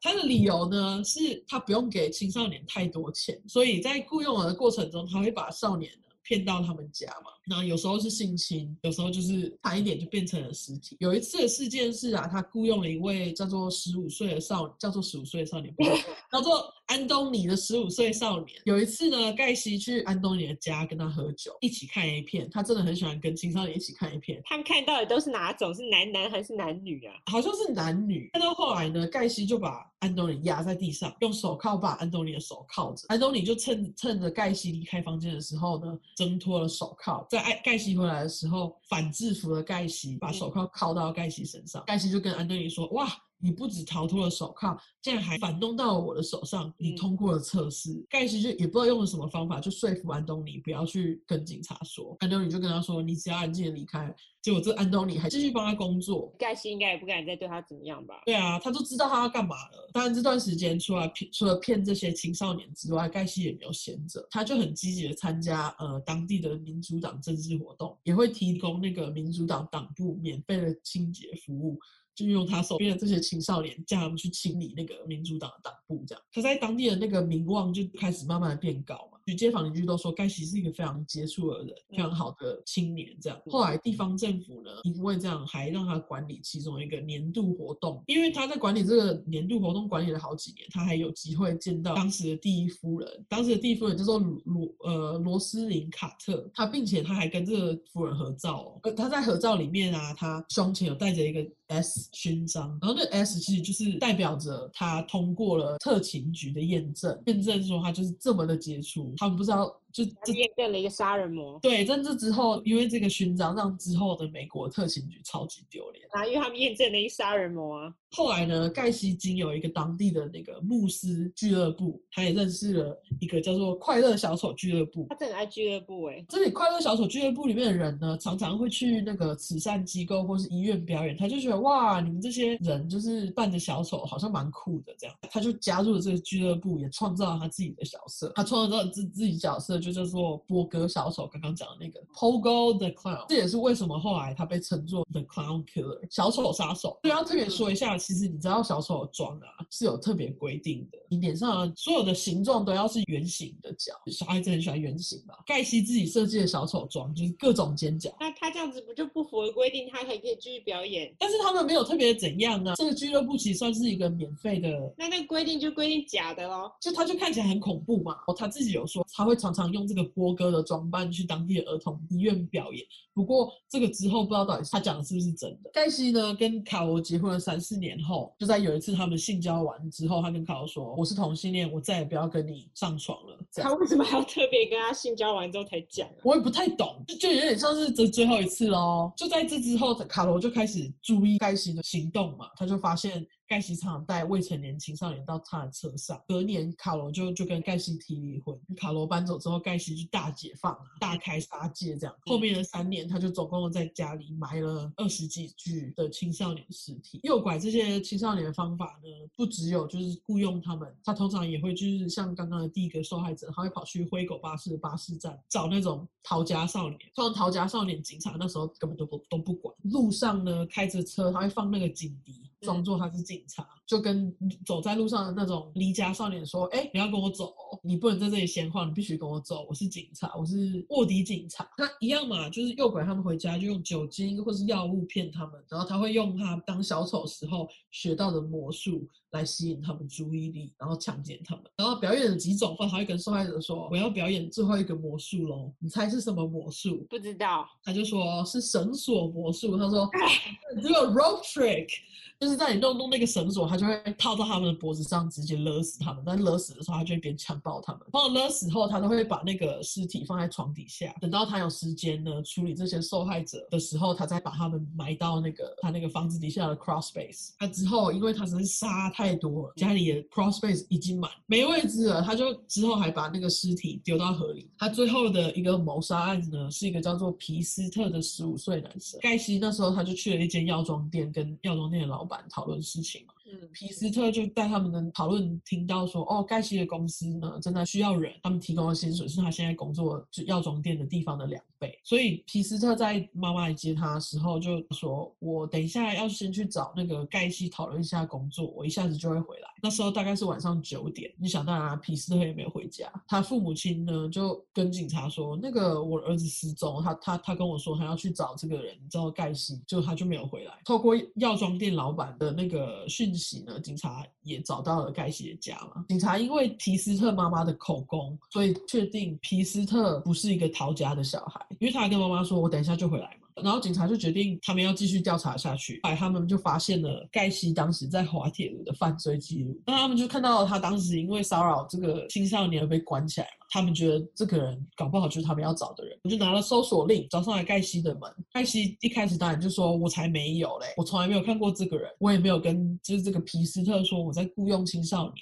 他的理由呢，是他不用给青少年太多钱，所以在雇佣的过程中，他会把少年呢骗到他们家嘛。那有时候是性侵，有时候就是谈一点就变成了尸体。有一次的事件是啊，他雇佣了一位叫做十五岁的少，叫做十五岁的少年，叫做安东尼的十五岁少年。有一次呢，盖西去安东尼的家跟他喝酒，一起看 A 片。他真的很喜欢跟青少年一起看 A 片。他们看到的都是哪种？是男男还是男女啊？好像是男女。看到后来呢，盖西就把安东尼压在地上，用手铐把安东尼的手铐着。安东尼就趁趁着盖西离开房间的时候呢，挣脱了手铐。在盖盖西回来的时候，反制服了盖西，把手铐铐到盖西身上。盖西就跟安东尼说：“哇。”你不止逃脱了手铐，竟然还反弄到了我的手上。你通过了测试，盖西就也不知道用了什么方法，就说服安东尼不要去跟警察说。安东尼就跟他说：“你只要安静的离开。”结果这安东尼还继续帮他工作。盖西应该也不敢再对他怎么样吧？对啊，他都知道他要干嘛了。当然这段时间除了骗除了骗这些青少年之外，盖西也没有闲着，他就很积极的参加呃当地的民主党政治活动，也会提供那个民主党党部免费的清洁服务。就用他手边的这些青少年，叫他们去清理那个民主党的党部，这样他在当地的那个名望就开始慢慢的变高嘛。居街坊邻居都说盖奇是一个非常杰出的人，非常好的青年。这样，后来地方政府呢，因为这样还让他管理其中一个年度活动，因为他在管理这个年度活动管理了好几年，他还有机会见到当时的第一夫人，当时的第一夫人叫做罗呃罗斯林卡特，他并且他还跟这个夫人合照哦，呃他在合照里面啊，他胸前有带着一个 S 勋章，然后那 S 其实就是代表着他通过了特勤局的验证，验证说他就是这么的杰出，他们不知道。就这验证了一个杀人魔。对，但这之后，因为这个勋章让之后的美国特勤局超级丢脸啊，因为他们验证了一个杀人魔啊。后来呢，盖西经有一个当地的那个牧师俱乐部，他也认识了一个叫做快乐小丑俱乐部。他真的爱俱乐部哎、欸。这里快乐小丑俱乐部里面的人呢，常常会去那个慈善机构或是医院表演，他就觉得哇，你们这些人就是扮着小丑，好像蛮酷的这样，他就加入了这个俱乐部，也创造了他自己的角色。他创造了自自己角色，就叫做。波哥小丑刚刚讲的那个 Pogo the Clown，这也是为什么后来他被称作 The Clown Killer 小丑杀手。对要特别说一下，其实你知道小丑的妆啊是有特别规定的，你脸上的所有的形状都要是圆形的角。小孩子很喜欢圆形嘛。盖西自己设计的小丑妆就是各种尖角。那他这样子不就不符合规定？他还可以继续表演？但是他们没有特别怎样啊。这个俱乐部其实算是一个免费的。那那个规定就规定假的喽？就他就看起来很恐怖嘛。哦，他自己有说他会常常用这个波哥的装扮去当地的儿童医院表演，不过这个之后不知道到底他讲的是不是真的。盖西呢跟卡罗结婚了三四年后，就在有一次他们性交完之后，他跟卡罗说：“我是同性恋，我再也不要跟你上床了。”他为什么还要特别跟他性交完之后才讲？我也不太懂，就就有点像是这最后一次喽。就在这之后，卡罗就开始注意盖西的行动嘛，他就发现。盖西常常带未成年青少年到他的车上。隔年，卡罗就就跟盖西提离婚。卡罗搬走之后，盖西就大解放，大开杀戒。这样，后面的三年，他就总共在家里埋了二十几具的青少年尸体。诱拐这些青少年的方法呢，不只有就是雇佣他们，他通常也会就是像刚刚的第一个受害者，他会跑去灰狗巴士的巴士站找那种逃家少年。通常逃家少年，警察那时候根本都不都不管。路上呢，开着车，他会放那个警笛。装作他是警察，就跟走在路上的那种离家少年说：“哎，你要跟我走，你不能在这里闲晃，你必须跟我走。我是警察，我是卧底警察。”那一样嘛，就是诱拐他们回家，就用酒精或是药物骗他们，然后他会用他当小丑时候学到的魔术来吸引他们注意力，然后强奸他们。然后表演了几种话，他会跟受害者说：“我要表演最后一个魔术喽，你猜是什么魔术？”不知道，他就说是绳索魔术。他说：“ 这个 rope trick。”就是在你弄弄那个绳索，他就会套到他们的脖子上，直接勒死他们。但勒死的时候，他就会边强暴他们。然后勒死后，他都会把那个尸体放在床底下，等到他有时间呢，处理这些受害者的时候，他再把他们埋到那个他那个房子底下的 cross space。那之后，因为他只是杀太多了，家里的 cross space 已经满，没位置了，他就之后还把那个尸体丢到河里。他最后的一个谋杀案呢，是一个叫做皮斯特的十五岁男生。盖西那时候他就去了一间药妆店，跟药妆店的老板。讨论事情嘛，嗯，皮斯特就在他们的讨论听到说，哦，盖西的公司呢，真的需要人，他们提供的薪水是他现在工作就药妆店的地方的两倍，所以皮斯特在妈妈来接他的时候就说，我等一下要先去找那个盖西讨论一下工作，我一下子就会回来。那时候大概是晚上九点，你想当然，皮斯特也没有回家，他父母亲呢就跟警察说，那个我儿子失踪，他他他跟我说他要去找这个人，你知道盖西，就他就没有回来。透过药妆店老板的那个讯息呢，警察也找到了盖西的家嘛。警察因为皮斯特妈妈的口供，所以确定皮斯特不是一个逃家的小孩，因为他还跟妈妈说，我等一下就回来。然后警察就决定他们要继续调查下去，后来他们就发现了盖西当时在滑铁卢的犯罪记录。那他们就看到了他当时因为骚扰这个青少年而被关起来嘛。他们觉得这个人搞不好就是他们要找的人，我就拿了搜索令找上来盖西的门。盖西一开始当然就说：“我才没有嘞，我从来没有看过这个人，我也没有跟就是这个皮斯特说我在雇佣青少年。”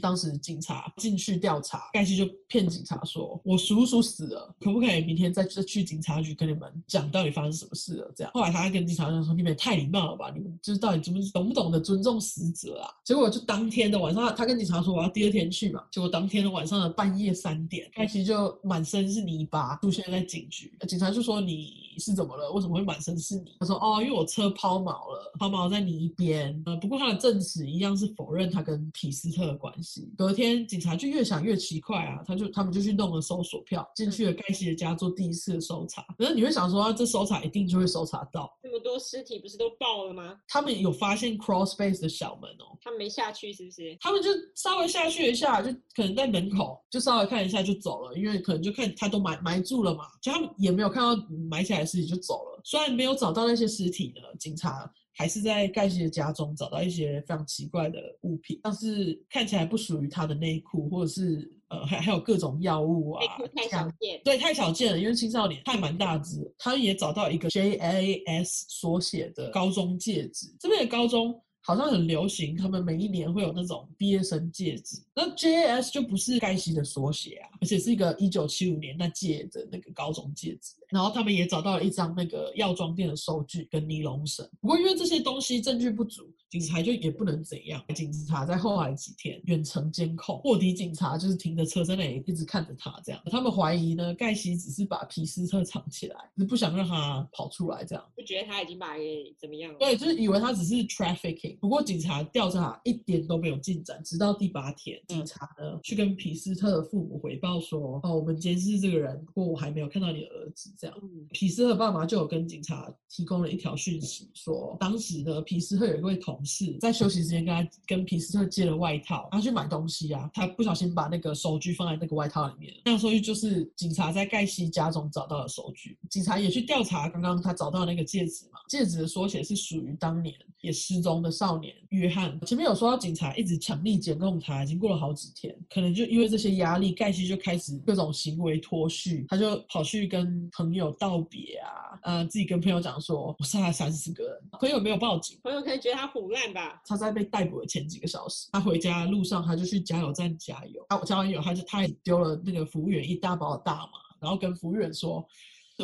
当时警察进去调查，盖西就骗警察说：“我叔叔死了，可不可以明天再再去警察局跟你们讲到底发生什么事了？”这样，后来他还跟警察说：“你们也太礼貌了吧？你们就是到底怎么懂不懂得尊重死者啊？”结果就当天的晚上，他跟警察说：“我要第二天去嘛。”结果当天的晚上的半夜三点，盖西就满身是泥巴出现在警局，警察就说：“你。”是怎么了？为什么会满身是泥？他说哦，因为我车抛锚了，抛锚在泥边。呃，不过他的证词一样是否认他跟皮斯特的关系。隔天警察就越想越奇怪啊，他就他们就去弄了搜索票，进去了盖西的家做第一次的搜查。可是你会想说，啊，这搜查一定就会搜查到这么多尸体，不是都爆了吗？他们有发现 crawl space 的小门哦，他们没下去是不是？他们就稍微下去一下，就可能在门口就稍微看一下就走了，因为可能就看他都埋埋住了嘛，就他们也没有看到埋起来的尸体就走了。虽然没有找到那些尸体呢，警察还是在盖西的家中找到一些非常奇怪的物品，像是看起来不属于他的内裤，或者是呃还还有各种药物啊。内裤太小件，对，太小件了，因为青少年他还蛮大只。他也找到一个 JAS 缩写的高中戒指，这边的高中。好像很流行，他们每一年会有那种毕业生戒指。那 JAS 就不是盖西的缩写啊，而且是一个一九七五年那届的那个高中戒指。然后他们也找到了一张那个药妆店的收据跟尼龙绳。不过因为这些东西证据不足。警察就也不能怎样。警察在后来几天远程监控，卧底警察就是停着车在那里一直看着他，这样。他们怀疑呢，盖西只是把皮斯特藏起来，是不想让他跑出来，这样。就觉得他已经把怎么样了？对，就是以为他只是 trafficking。不过警察调查一点都没有进展，直到第八天，警察呢、嗯、去跟皮斯特的父母回报说：“哦，我们监视这个人，不过我还没有看到你的儿子。”这样。嗯、皮斯特爸妈就有跟警察提供了一条讯息，说当时呢，皮斯特有一位同。事在休息时间跟他跟皮斯特借了外套，他去买东西啊，他不小心把那个收据放在那个外套里面。那个收据就是警察在盖西家中找到的收据。警察也去调查刚刚他找到那个戒指嘛，戒指的缩写是属于当年也失踪的少年约翰。前面有说到警察一直强力检控他，已经过了好几天，可能就因为这些压力，盖西就开始各种行为脱序，他就跑去跟朋友道别啊，呃，自己跟朋友讲说，我杀了三十个人，朋友没有报警，朋友可能觉得他胡乱吧。他在被逮捕的前几个小时，他回家的路上，他就去加油站加油，啊，我加完油，他就他也丢了那个服务员一大包的大麻，然后跟服务员说，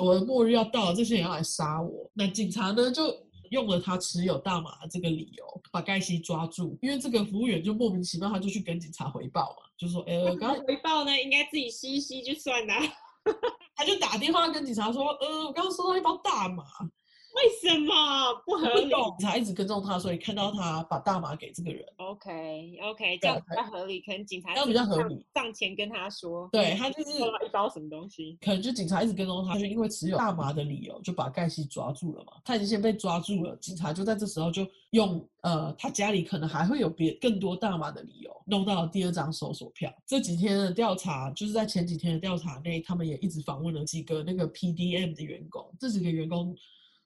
我的末日要到了，这些人要来杀我。那警察呢就。用了他持有大麻的这个理由，把盖西抓住。因为这个服务员就莫名其妙，他就去跟警察回报嘛，就说：“哎、欸，刚回报呢，应该自己吸一吸就算了。”他就打电话跟警察说：“呃，我刚刚收到一包大麻。”为什么不合理？警察一直跟踪他，所以看到他把大麻给这个人。OK OK，这样比较合理。可能警察这样比较合理，上前跟他说，对他就是 一包什么东西。可能就警察一直跟踪他，就因为持有大麻的理由，就把盖西抓住了嘛。他已经先被抓住了，警察就在这时候就用呃，他家里可能还会有别更多大麻的理由，弄到了第二张搜索票。这几天的调查，就是在前几天的调查内，他们也一直访问了几个那个 PDM 的员工，这几个员工。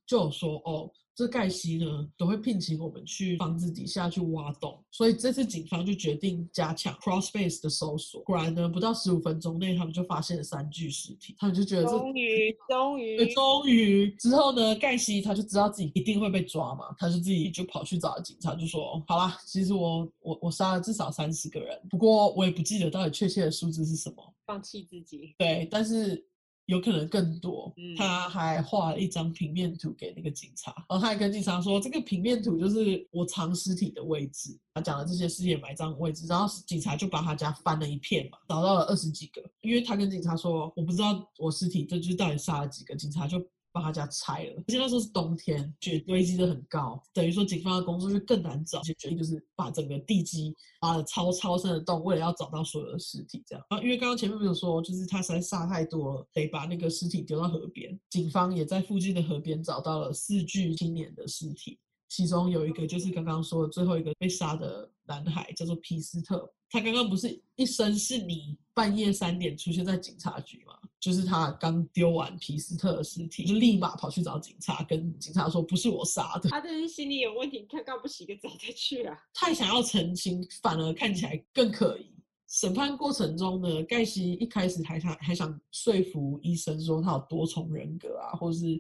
就有说哦，这盖西呢都会聘请我们去房子底下去挖洞，所以这次警方就决定加强 cross space 的搜索。果然呢，不到十五分钟内，他们就发现了三具尸体。他们就觉得这终于终于终于之后呢，盖西他就知道自己一定会被抓嘛，他就自己就跑去找警察，就说：好啦，其实我我我杀了至少三十个人，不过我也不记得到底确切的数字是什么。放弃自己。对，但是。有可能更多，他还画了一张平面图给那个警察，然后他还跟警察说，这个平面图就是我藏尸体的位置，他讲了这些尸体埋葬的位置，然后警察就把他家翻了一片嘛，找到了二十几个，因为他跟警察说，我不知道我尸体这就是到底杀了几个，警察就。把他家拆了，而且那时候是冬天，雪堆积的很高，等于说警方的工作就更难找。就决定就是把整个地基挖了超超深的洞，为了要找到所有的尸体。这样啊，因为刚刚前面没有说，就是他实在杀太多了，得把那个尸体丢到河边。警方也在附近的河边找到了四具青年的尸体，其中有一个就是刚刚说的最后一个被杀的男孩，叫做皮斯特。他刚刚不是一声是你，半夜三点出现在警察局吗？就是他刚丢完皮斯特的尸体，就立马跑去找警察，跟警察说不是我杀的。他这是心理有问题，他干不洗个澡再去啊？太想要澄清，反而看起来更可疑。审判过程中呢，盖西一开始还想还想说服医生说他有多重人格啊，或是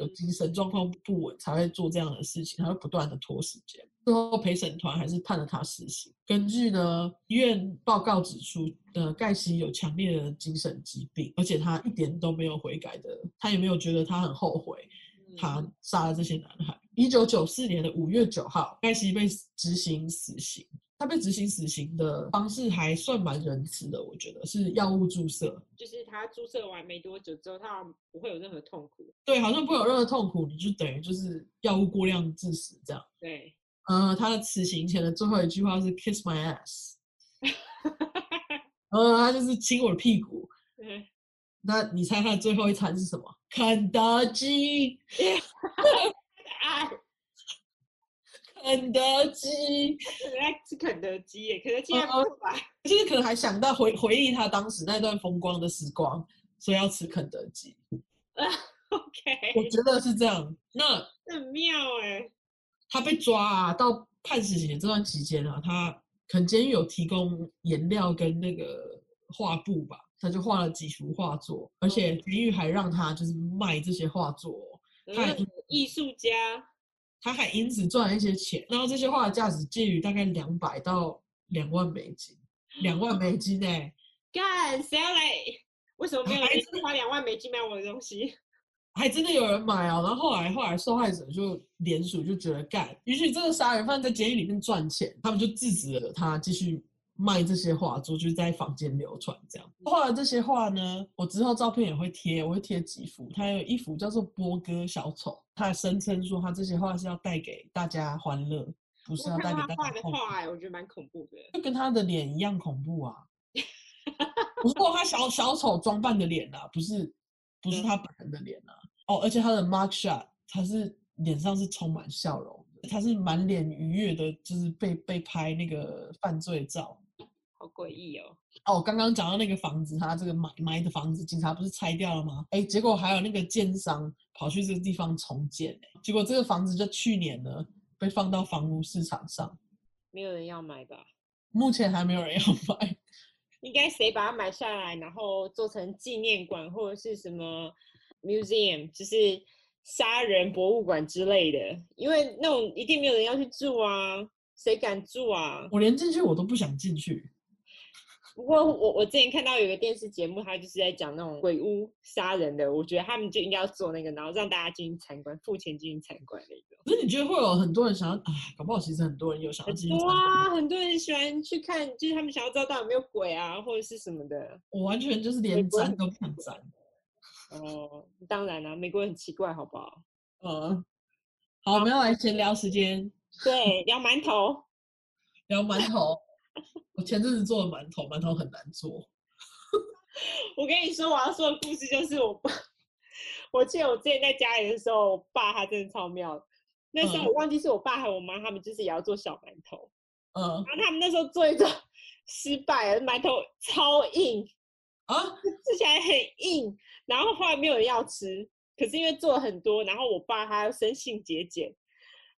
有精神状况不稳才会做这样的事情，他会不断的拖时间。最后陪审团还是判了他死刑。根据呢医院报告指出，呃，盖西有强烈的精神疾病，而且他一点都没有悔改的，他也没有觉得他很后悔，他杀了这些男孩。一九九四年的五月九号，盖西被执行死刑。他被执行死刑的方式还算蛮仁慈的，我觉得是药物注射，就是他注射完没多久之后，他不会有任何痛苦。对，好像不会有任何痛苦，你就等于就是药物过量致死这样。对，呃，他的此行前的最后一句话是 “kiss my ass”，呃，他就是亲我的屁股。对，那你猜他的最后一餐是什么？肯德基。肯德基，是肯德基耶，肯德基还不错，就是可能还想到回回忆他当时那段风光的时光，所以要吃肯德基。啊，OK，我觉得是这样。那很妙哎，他被抓啊，到判死刑的这段期间啊，他可能监狱有提供颜料跟那个画布吧，他就画了几幅画作，而且监狱还让他就是卖这些画作，他还艺术家。他还因此赚了一些钱，然后这些画的价值介于大概两百到两万美金，两万美金呢、欸？干，谁要来？为什么没有人花两万美金买我的东西？还真的有人买啊！然后后来后来受害者就联署，就觉得干，也许这个杀人犯在监狱里面赚钱，他们就制止了他继续。卖这些画作，就是在坊间流传这样。画的这些画呢，我之后照片也会贴，我会贴几幅。他有一幅叫做波哥小丑，他声称说他这些画是要带给大家欢乐，不是要带给大家画的画、欸，我觉得蛮恐怖的，就跟他的脸一样恐怖啊。不过他小小丑装扮的脸啊，不是不是他本人的脸啊。哦，而且他的 mug shot，他是脸上是充满笑容的，他是满脸愉悦的，就是被被拍那个犯罪照。好诡异哦！哦，刚刚讲到那个房子，他这个埋埋的房子，警察不是拆掉了吗？哎，结果还有那个建商跑去这个地方重建，结果这个房子就去年呢被放到房屋市场上，没有人要买吧？目前还没有人要买，应该谁把它买下来，然后做成纪念馆或者是什么 museum，就是杀人博物馆之类的，因为那种一定没有人要去住啊，谁敢住啊？我连进去我都不想进去。不过我我之前看到有个电视节目，他就是在讲那种鬼屋杀人的，我觉得他们就应该要做那个，然后让大家进去参观，付钱进去参观那个。可是你觉得会有很多人想要？哎，搞不好其实很多人有想要进去参观。哇，很多人喜欢去看，就是他们想要知道到底有没有鬼啊，或者是什么的。我完全就是连沾都不想沾。哦，当然了，美国人很奇怪，好不好？嗯，好，我们要来闲聊时间。对，聊馒头，聊馒头。我前阵子做的馒头，馒头很难做。我跟你说，我要说的故事就是我爸。我记得我之前在家里的时候，我爸他真的超妙。那时候我忘记是我爸还是我妈，他们就是也要做小馒头。嗯。然后他们那时候做一做失败了，馒头超硬啊，吃起来很硬。然后后来没有人要吃，可是因为做了很多，然后我爸他要生性节俭。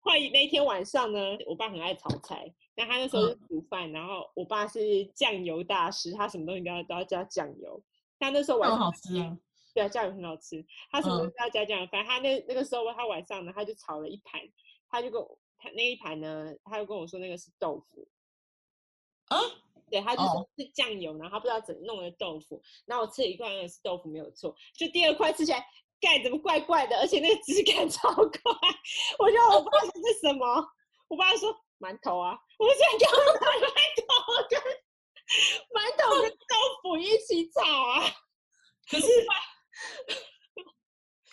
后来那天晚上呢，我爸很爱炒菜。那他那时候是煮饭，嗯，然后我爸是酱油大师，他什么东西都要都要加酱油。他那时候晚上好吃啊，对啊，酱油很好吃。他什么都要加酱油，反正他那那个时候他晚上呢，他就炒了一盘，他就跟我他那一盘呢，他就跟我说那个是豆腐啊，对，他就说是酱油，哦，然后他不知道怎么弄的豆腐。然后我吃了一块，那个是豆腐没有错，就第二块吃起来盖怎么怪怪的，而且那个质感 超怪。我觉得我爸说是什么，我爸说。馒头啊！我想叫他馒头跟馒头跟豆腐一起炒啊！可是，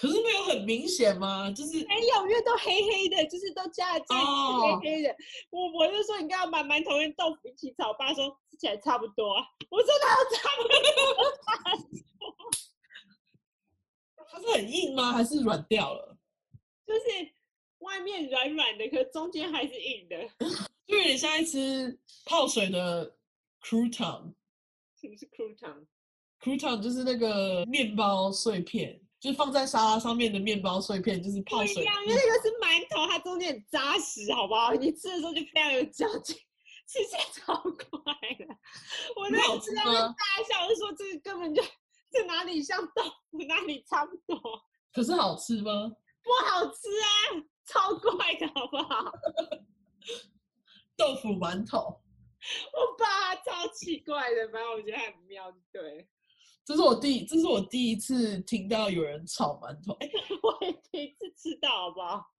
可是没有很明显吗？就是没有，因为都黑黑的，就是都加了酱油，黑黑的。我我就说你刚刚把馒头跟豆腐一起炒，我爸说吃起来差不多啊。我说哪有差不多？它是很硬吗？还是软掉了？就是。外面软软的，可是中间还是硬的，就有点像一吃泡水的 crouton。什么是 crouton？crouton 就是那个面包碎片，就是放在沙拉上面的面包碎片，就是泡水。不一样，因为那个是馒头，它中间很扎实，好不好？你吃的时候就非常有嚼劲，吃起来超快的。我那时吃到大笑，就说这个根本就这哪里像豆腐，哪里差不多。可是好吃吗？不好吃啊！超怪的好不好？豆腐馒头，我爸超奇怪的，反正我觉得很妙。对，这是我第这是我第一次听到有人炒馒头，我也第一次吃到，好不好？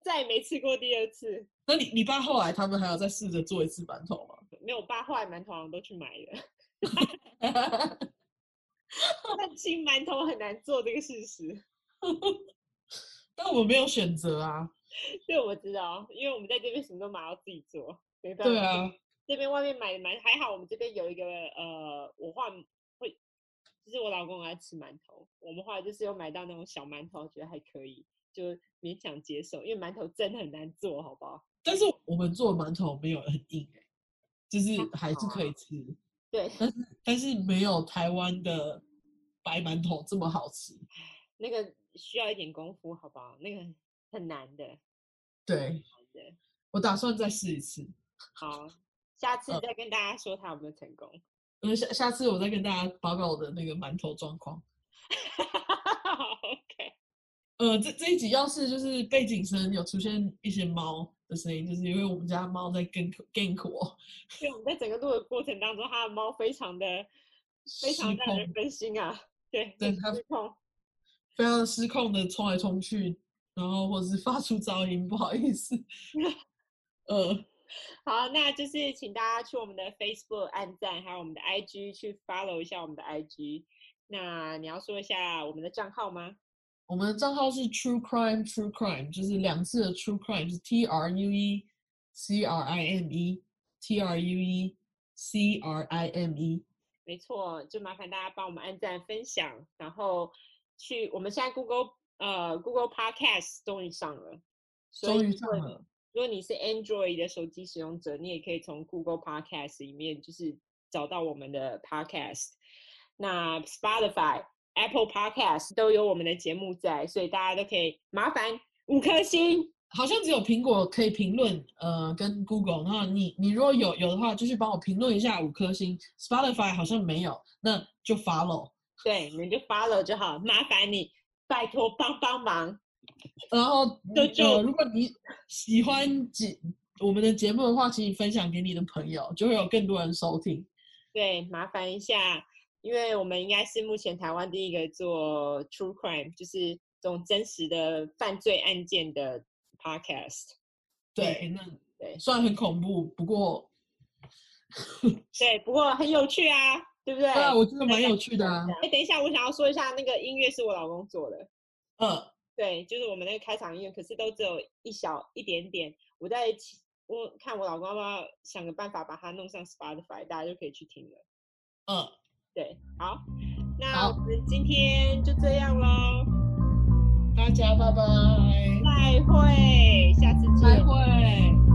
再也没吃过第二次。那你你爸后来他们还有再试着做一次馒头吗？没有，我爸后来馒头好像都去买了。但清馒头很难做这个事实。但我没有选择啊。对，我知道，因为我们在这边什么都买，要自己做。对啊，这边外面买的蛮还好，我们这边有一个呃，我后来会，就是我老公爱吃馒头，我们后来就是有买到那种小馒头，觉得还可以，就勉强接受，因为馒头真的很难做，好不好？但是我们做馒头没有很硬，就是还是可以吃。啊、对，但是但是没有台湾的白馒头这么好吃。那个需要一点功夫，好不好？那个很难的。对，我打算再试一次。好，下次再跟大家说他有没有成功。嗯，下下次我再跟大家报告我的那个馒头状况。OK。呃，这这一集要是就是背景声有出现一些猫的声音，就是因为我们家猫在 gank gank 我。对，我们在整个录的过程当中，它的猫非常的非常让人分心啊。对，对，它失控，非常失控的冲来冲去。然后或者是发出噪音，不好意思。呃，好，那就是请大家去我们的 Facebook 按赞，还有我们的 IG 去 follow 一下我们的 IG。那你要说一下我们的账号吗？我们的账号是 True Crime True Crime，就是两次的 True Crime，是 T R U E C R I M E T R U E C R I M E。没错，就麻烦大家帮我们按赞分享，然后去我们现在 Google。呃，Google Podcast 终于上了，终于上了。如果你是 Android 的手机使用者，你也可以从 Google Podcast 里面就是找到我们的 Podcast。那 Spotify、Apple Podcast 都有我们的节目在，所以大家都可以麻烦五颗星。好像只有苹果可以评论，呃，跟 Google。然后你你如果有有的话，就去帮我评论一下五颗星。Spotify 好像没有，那就 Follow。对，你就 Follow 就好，麻烦你。拜托帮帮忙，然后就就、呃、如果你喜欢节我们的节目的话，请你分享给你的朋友，就会有更多人收听。对，麻烦一下，因为我们应该是目前台湾第一个做 True Crime，就是这种真实的犯罪案件的 Podcast。对，那对，虽然很恐怖，不过 对，不过很有趣啊。对不对？对啊，我觉得蛮有趣的啊。哎，等一下，我想要说一下，那个音乐是我老公做的。嗯，对，就是我们那个开场音乐，可是都只有一小一点点。我在我看我老公要不要想个办法把它弄上 Spotify，大家就可以去听了。嗯，对，好，那我们今天就这样喽。大家拜拜，再会，下次见。再会。